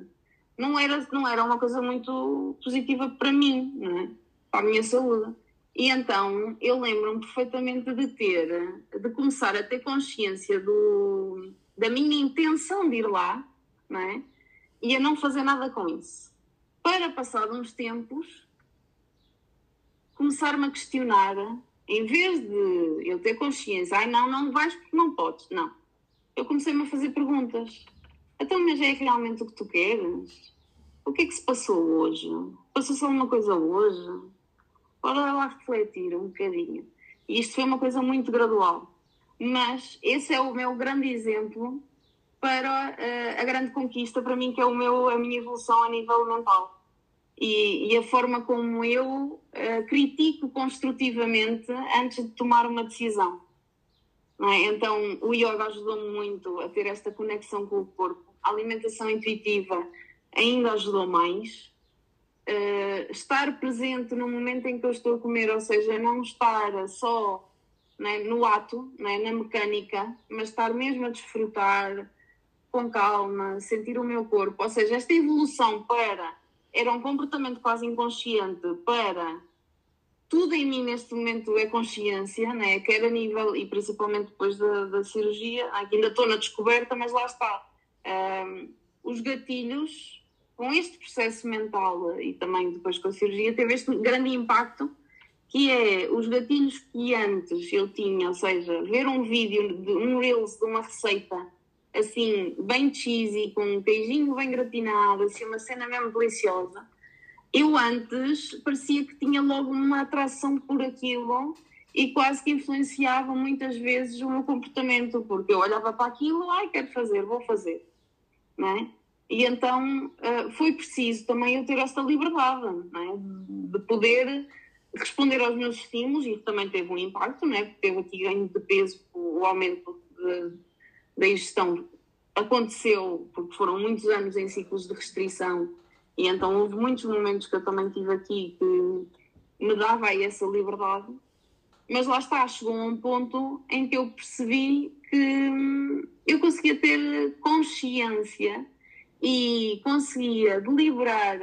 não era, não era uma coisa muito positiva para mim, não é? para a minha saúde. E então eu lembro-me perfeitamente de ter, de começar a ter consciência do, da minha intenção de ir lá, não é? E a não fazer nada com isso. Para passar uns tempos, começar-me a questionar, em vez de eu ter consciência, ai não, não vais porque não podes, não. Eu comecei-me a fazer perguntas. Então, mas é realmente o que tu queres? O que é que se passou hoje? Passou só uma coisa hoje? Bora lá refletir um bocadinho. E isto foi uma coisa muito gradual. Mas esse é o meu grande exemplo para uh, a grande conquista para mim, que é o meu, a minha evolução a nível mental. E, e a forma como eu uh, critico construtivamente antes de tomar uma decisão. É? Então, o yoga ajudou-me muito a ter esta conexão com o corpo. A alimentação intuitiva ainda ajudou mais uh, estar presente no momento em que eu estou a comer, ou seja, não estar só né, no ato, né, na mecânica, mas estar mesmo a desfrutar com calma, sentir o meu corpo. Ou seja, esta evolução para. Era um comportamento quase inconsciente para. Tudo em mim neste momento é consciência, né? quer a nível, e principalmente depois da, da cirurgia, aqui ainda estou na descoberta, mas lá está. Um, os gatilhos, com este processo mental e também depois com a cirurgia, teve este grande impacto que é os gatilhos que antes eu tinha, ou seja, ver um vídeo, de um Reels de uma receita assim, bem cheesy, com um queijinho bem gratinado, assim, uma cena mesmo deliciosa. Eu antes parecia que tinha logo uma atração por aquilo e quase que influenciava muitas vezes o meu comportamento, porque eu olhava para aquilo, ai, quero fazer, vou fazer, não é? E então eh, foi preciso também eu ter esta liberdade, é? De poder responder aos meus estímulos, e também teve um impacto, não é? Porque teve aqui ganho de peso, o aumento de, da ingestão aconteceu porque foram muitos anos em ciclos de restrição e então houve muitos momentos que eu também tive aqui que me dava aí essa liberdade mas lá está, chegou a um ponto em que eu percebi que hum, eu conseguia ter consciência e conseguia deliberar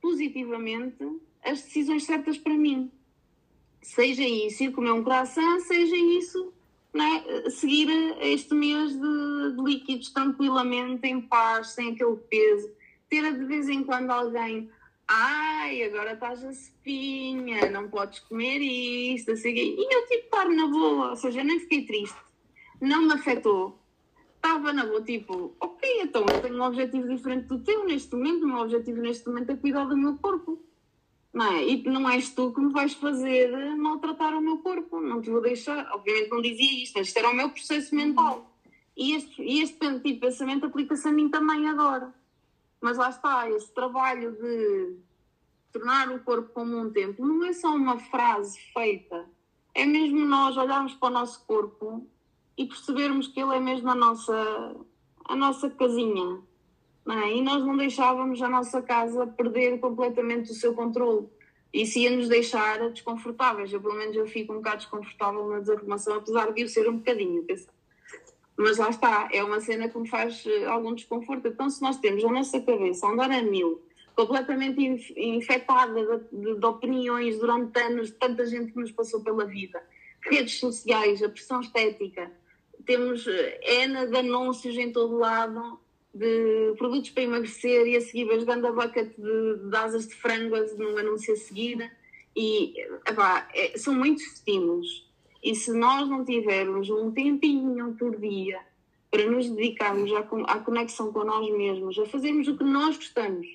positivamente as decisões certas para mim. Seja isso ir comer um coração, seja isso né, seguir este mês de, de, líquidos tranquilamente, em paz, sem aquele peso. Ter de vez em quando alguém, ai, agora estás a espinha, não podes comer isto, assim, e eu tipo estar na boa, ou seja, nem fiquei triste, não me afetou. Estava na boa, tipo, ok, então eu tenho um objetivo diferente do teu neste momento, o meu objetivo neste momento é cuidar do meu corpo não é? E não és tu que me vais fazer maltratar o meu corpo, não te vou deixar. Obviamente não dizia isto, mas era o meu processo mental. E este, e este tipo de pensamento aplica-se a mim também agora. Mas lá está, esse trabalho de tornar o corpo como um templo não é só uma frase feita, é mesmo nós olharmos para o nosso corpo e percebermos que ele é mesmo a nossa, a nossa casinha, é? e nós não deixávamos a nossa casa perder completamente o seu controle. Isso ia nos deixar desconfortáveis. Eu, pelo menos, eu fico um bocado desconfortável na desarrumação, apesar de eu ser um bocadinho. Mas lá está, é uma cena que me faz eh, algum desconforto. Então, se nós temos a nossa cabeça a andar a mil, completamente infectada de, de, de opiniões durante anos, tanta gente que nos passou pela vida, redes sociais, a pressão estética, temos eh, N de anúncios em todo lado, de produtos para emagrecer e a seguir dando a bucket de, de asas de frango num anúncio a seguir. E epá, é, são muitos estímulos. E se nós não tivermos um tempinho por dia para nos dedicarmos à, à conexão com nós mesmos, a fazermos o que nós gostamos,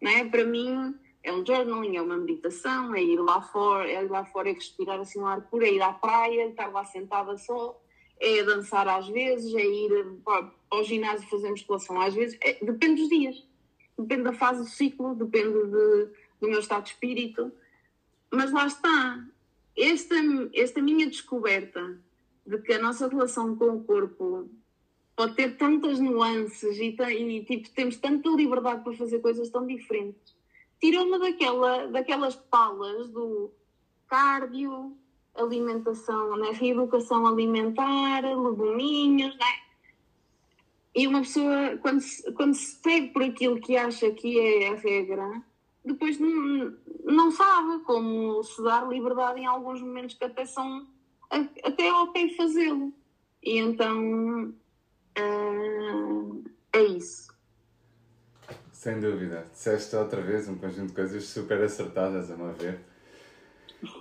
não é? para mim é um journaling, é uma meditação, é ir lá fora, é ir lá fora e respirar assim um ar puro, é ir à praia, estar lá sentada só, é dançar às vezes, é ir ao ginásio fazer musculação às vezes, é, depende dos dias, depende da fase do ciclo, depende de, do meu estado de espírito. Mas lá está, esta, esta minha descoberta de que a nossa relação com o corpo pode ter tantas nuances e, e tipo, temos tanta liberdade para fazer coisas tão diferentes. Tirou-me daquela, daquelas palas do cardio, alimentação, né? reeducação alimentar, leguminhos, né? E uma pessoa, quando se, quando se segue por aquilo que acha que é a regra, depois não, não sabe como se dar liberdade em alguns momentos que até são até ok fazê-lo. E então uh, é isso. Sem dúvida. Disseste outra vez um conjunto de coisas super acertadas, a meu ver.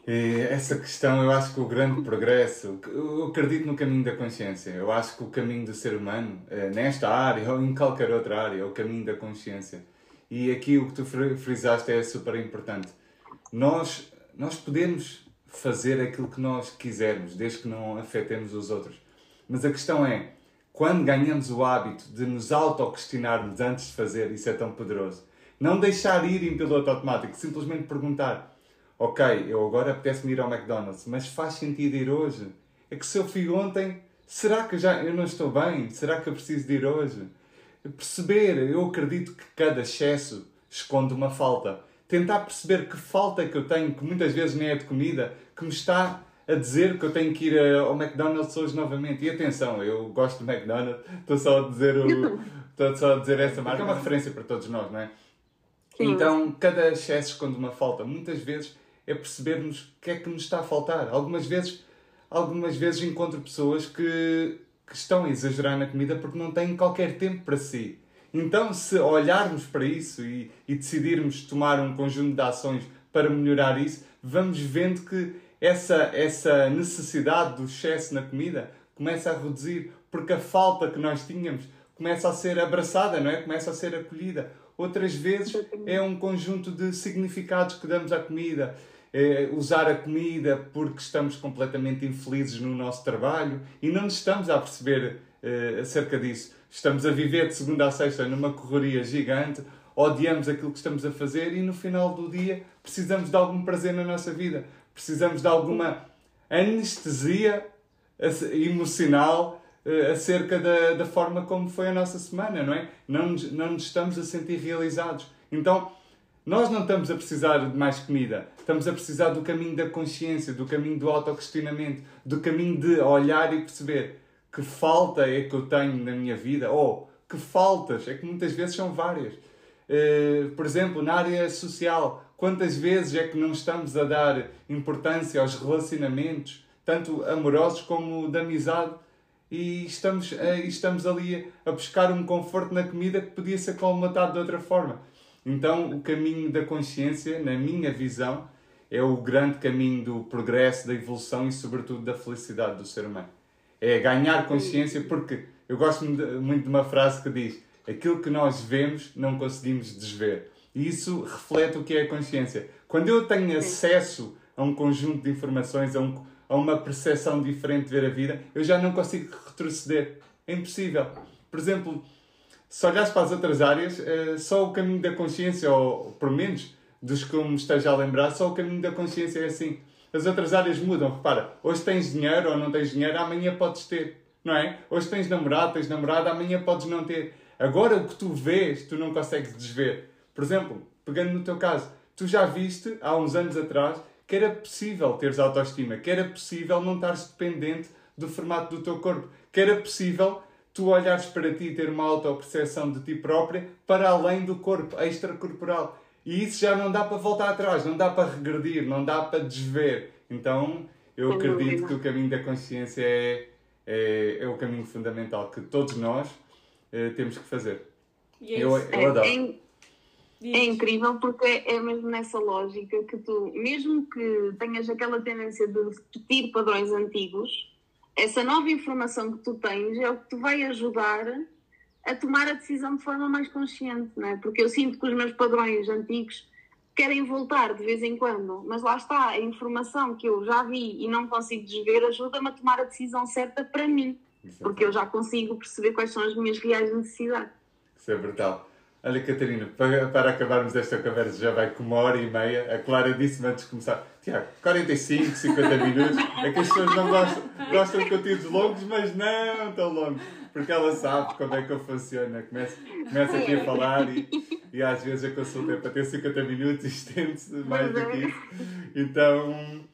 E essa questão, eu acho que o grande progresso, eu acredito no caminho da consciência. Eu acho que o caminho do ser humano, eh, nesta área ou em qualquer outra área, é o caminho da consciência. E aqui o que tu frisaste é super importante. Nós, nós podemos fazer aquilo que nós quisermos, desde que não afetemos os outros. Mas a questão é, quando ganhamos o hábito de nos auto-questionarmos antes de fazer, isso é tão poderoso. Não deixar ir em piloto automático, simplesmente perguntar ok, eu agora apetece-me ir ao McDonald's, mas faz sentido ir hoje? É que se eu fui ontem, será que já eu não estou bem? Será que eu preciso de ir hoje? Perceber, eu acredito que cada excesso esconde uma falta. Tentar perceber que falta que eu tenho, que muitas vezes nem é de comida, que me está a dizer que eu tenho que ir ao McDonald's hoje novamente. E atenção, eu gosto do McDonald's, estou só a dizer o, estou só a dizer essa marca, é uma referência para todos nós, não é? Sim. Então, cada excesso esconde uma falta. Muitas vezes é percebermos o que é que nos está a faltar. Algumas vezes, algumas vezes encontro pessoas que, que estão a exagerar na comida porque não têm qualquer tempo para si. Então, se olharmos para isso e, e decidirmos tomar um conjunto de ações para melhorar isso, vamos vendo que essa, essa necessidade do excesso na comida começa a reduzir, porque a falta que nós tínhamos começa a ser abraçada, não é? Começa a ser acolhida. Outras vezes é um conjunto de significados que damos à comida. É usar a comida porque estamos completamente infelizes no nosso trabalho e não nos estamos a perceber uh, acerca disso. Estamos a viver de segunda a sexta numa correria gigante, odiamos aquilo que estamos a fazer e no final do dia precisamos de algum prazer na nossa vida. Precisamos de alguma anestesia emocional uh, acerca da, da forma como foi a nossa semana, não é? Não nos, não nos estamos a sentir realizados. Então, nós não estamos a precisar de mais comida, estamos a precisar do caminho da consciência, do caminho do autoquestionamento, do caminho de olhar e perceber que falta é que eu tenho na minha vida, ou que faltas, é que muitas vezes são várias. Uh, por exemplo, na área social, quantas vezes é que não estamos a dar importância aos relacionamentos, tanto amorosos como de amizade, e estamos, uh, estamos ali a buscar um conforto na comida que podia ser colmatado de outra forma. Então, o caminho da consciência, na minha visão, é o grande caminho do progresso, da evolução e, sobretudo, da felicidade do ser humano. É ganhar consciência, porque eu gosto muito de uma frase que diz: aquilo que nós vemos não conseguimos desver. E isso reflete o que é a consciência. Quando eu tenho acesso a um conjunto de informações, a, um, a uma percepção diferente de ver a vida, eu já não consigo retroceder. É impossível. Por exemplo, se olhares para as outras áreas, eh, só o caminho da consciência, ou por menos dos que me esteja a lembrar, só o caminho da consciência é assim. As outras áreas mudam, repara. Hoje tens dinheiro ou não tens dinheiro, amanhã podes ter, não é? Hoje tens namorado, tens namorada, amanhã podes não ter. Agora o que tu vês, tu não consegues desver. Por exemplo, pegando no teu caso, tu já viste há uns anos atrás que era possível teres autoestima, que era possível não estares dependente do formato do teu corpo, que era possível tu olhares para ti e ter uma autoperceção de ti própria para além do corpo, extracorporal. E isso já não dá para voltar atrás, não dá para regredir, não dá para desver. Então, eu acredito que o caminho da consciência é, é, é o caminho fundamental que todos nós é, temos que fazer. Yes. Eu, eu adoro. É, é, é incrível porque é, é mesmo nessa lógica que tu, mesmo que tenhas aquela tendência de repetir padrões antigos, essa nova informação que tu tens é o que te vai ajudar a tomar a decisão de forma mais consciente, não é? Porque eu sinto que os meus padrões antigos querem voltar de vez em quando, mas lá está, a informação que eu já vi e não consigo desver ajuda-me a tomar a decisão certa para mim, Exatamente. porque eu já consigo perceber quais são as minhas reais necessidades. Isso é brutal. Olha, Catarina, para, para acabarmos esta conversa, já vai com uma hora e meia. A Clara disse-me antes de começar: Tiago, 45, 50 minutos. É que as pessoas não gostam, gostam de conteúdos longos, mas não tão longos. Porque ela sabe como é que eu funciono. Começa, começa aqui a falar e, e às vezes a consulta é para ter 50 minutos e estende-se mais do que isso. Então,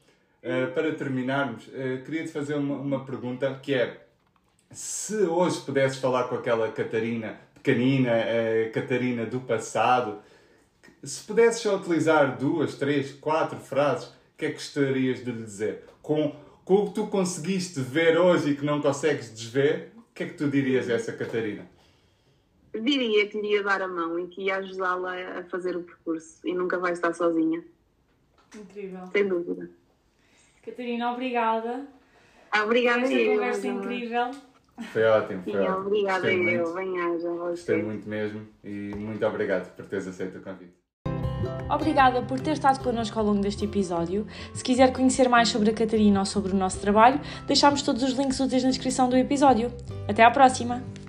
uh, para terminarmos, uh, queria-te fazer uma, uma pergunta que é: se hoje pudesses falar com aquela Catarina pequenina, a Catarina do passado. Se pudesses só utilizar duas, três, quatro frases, o que é que gostarias de lhe dizer? Com, com o que tu conseguiste ver hoje e que não consegues desver, o que é que tu dirias a essa Catarina? Diria que lhe ia dar a mão e que ia ajudá-la a fazer o percurso e nunca vai estar sozinha. Incrível. Sem dúvida. Catarina, obrigada. Obrigada, Esta conversa incrível. Foi ótimo, foi Sim, ótimo. Obrigada, eu. Bem-aja. Gostei muito mesmo e muito obrigado por teres aceito o convite. Obrigada por ter estado connosco ao longo deste episódio. Se quiser conhecer mais sobre a Catarina ou sobre o nosso trabalho, deixamos todos os links úteis na descrição do episódio. Até à próxima!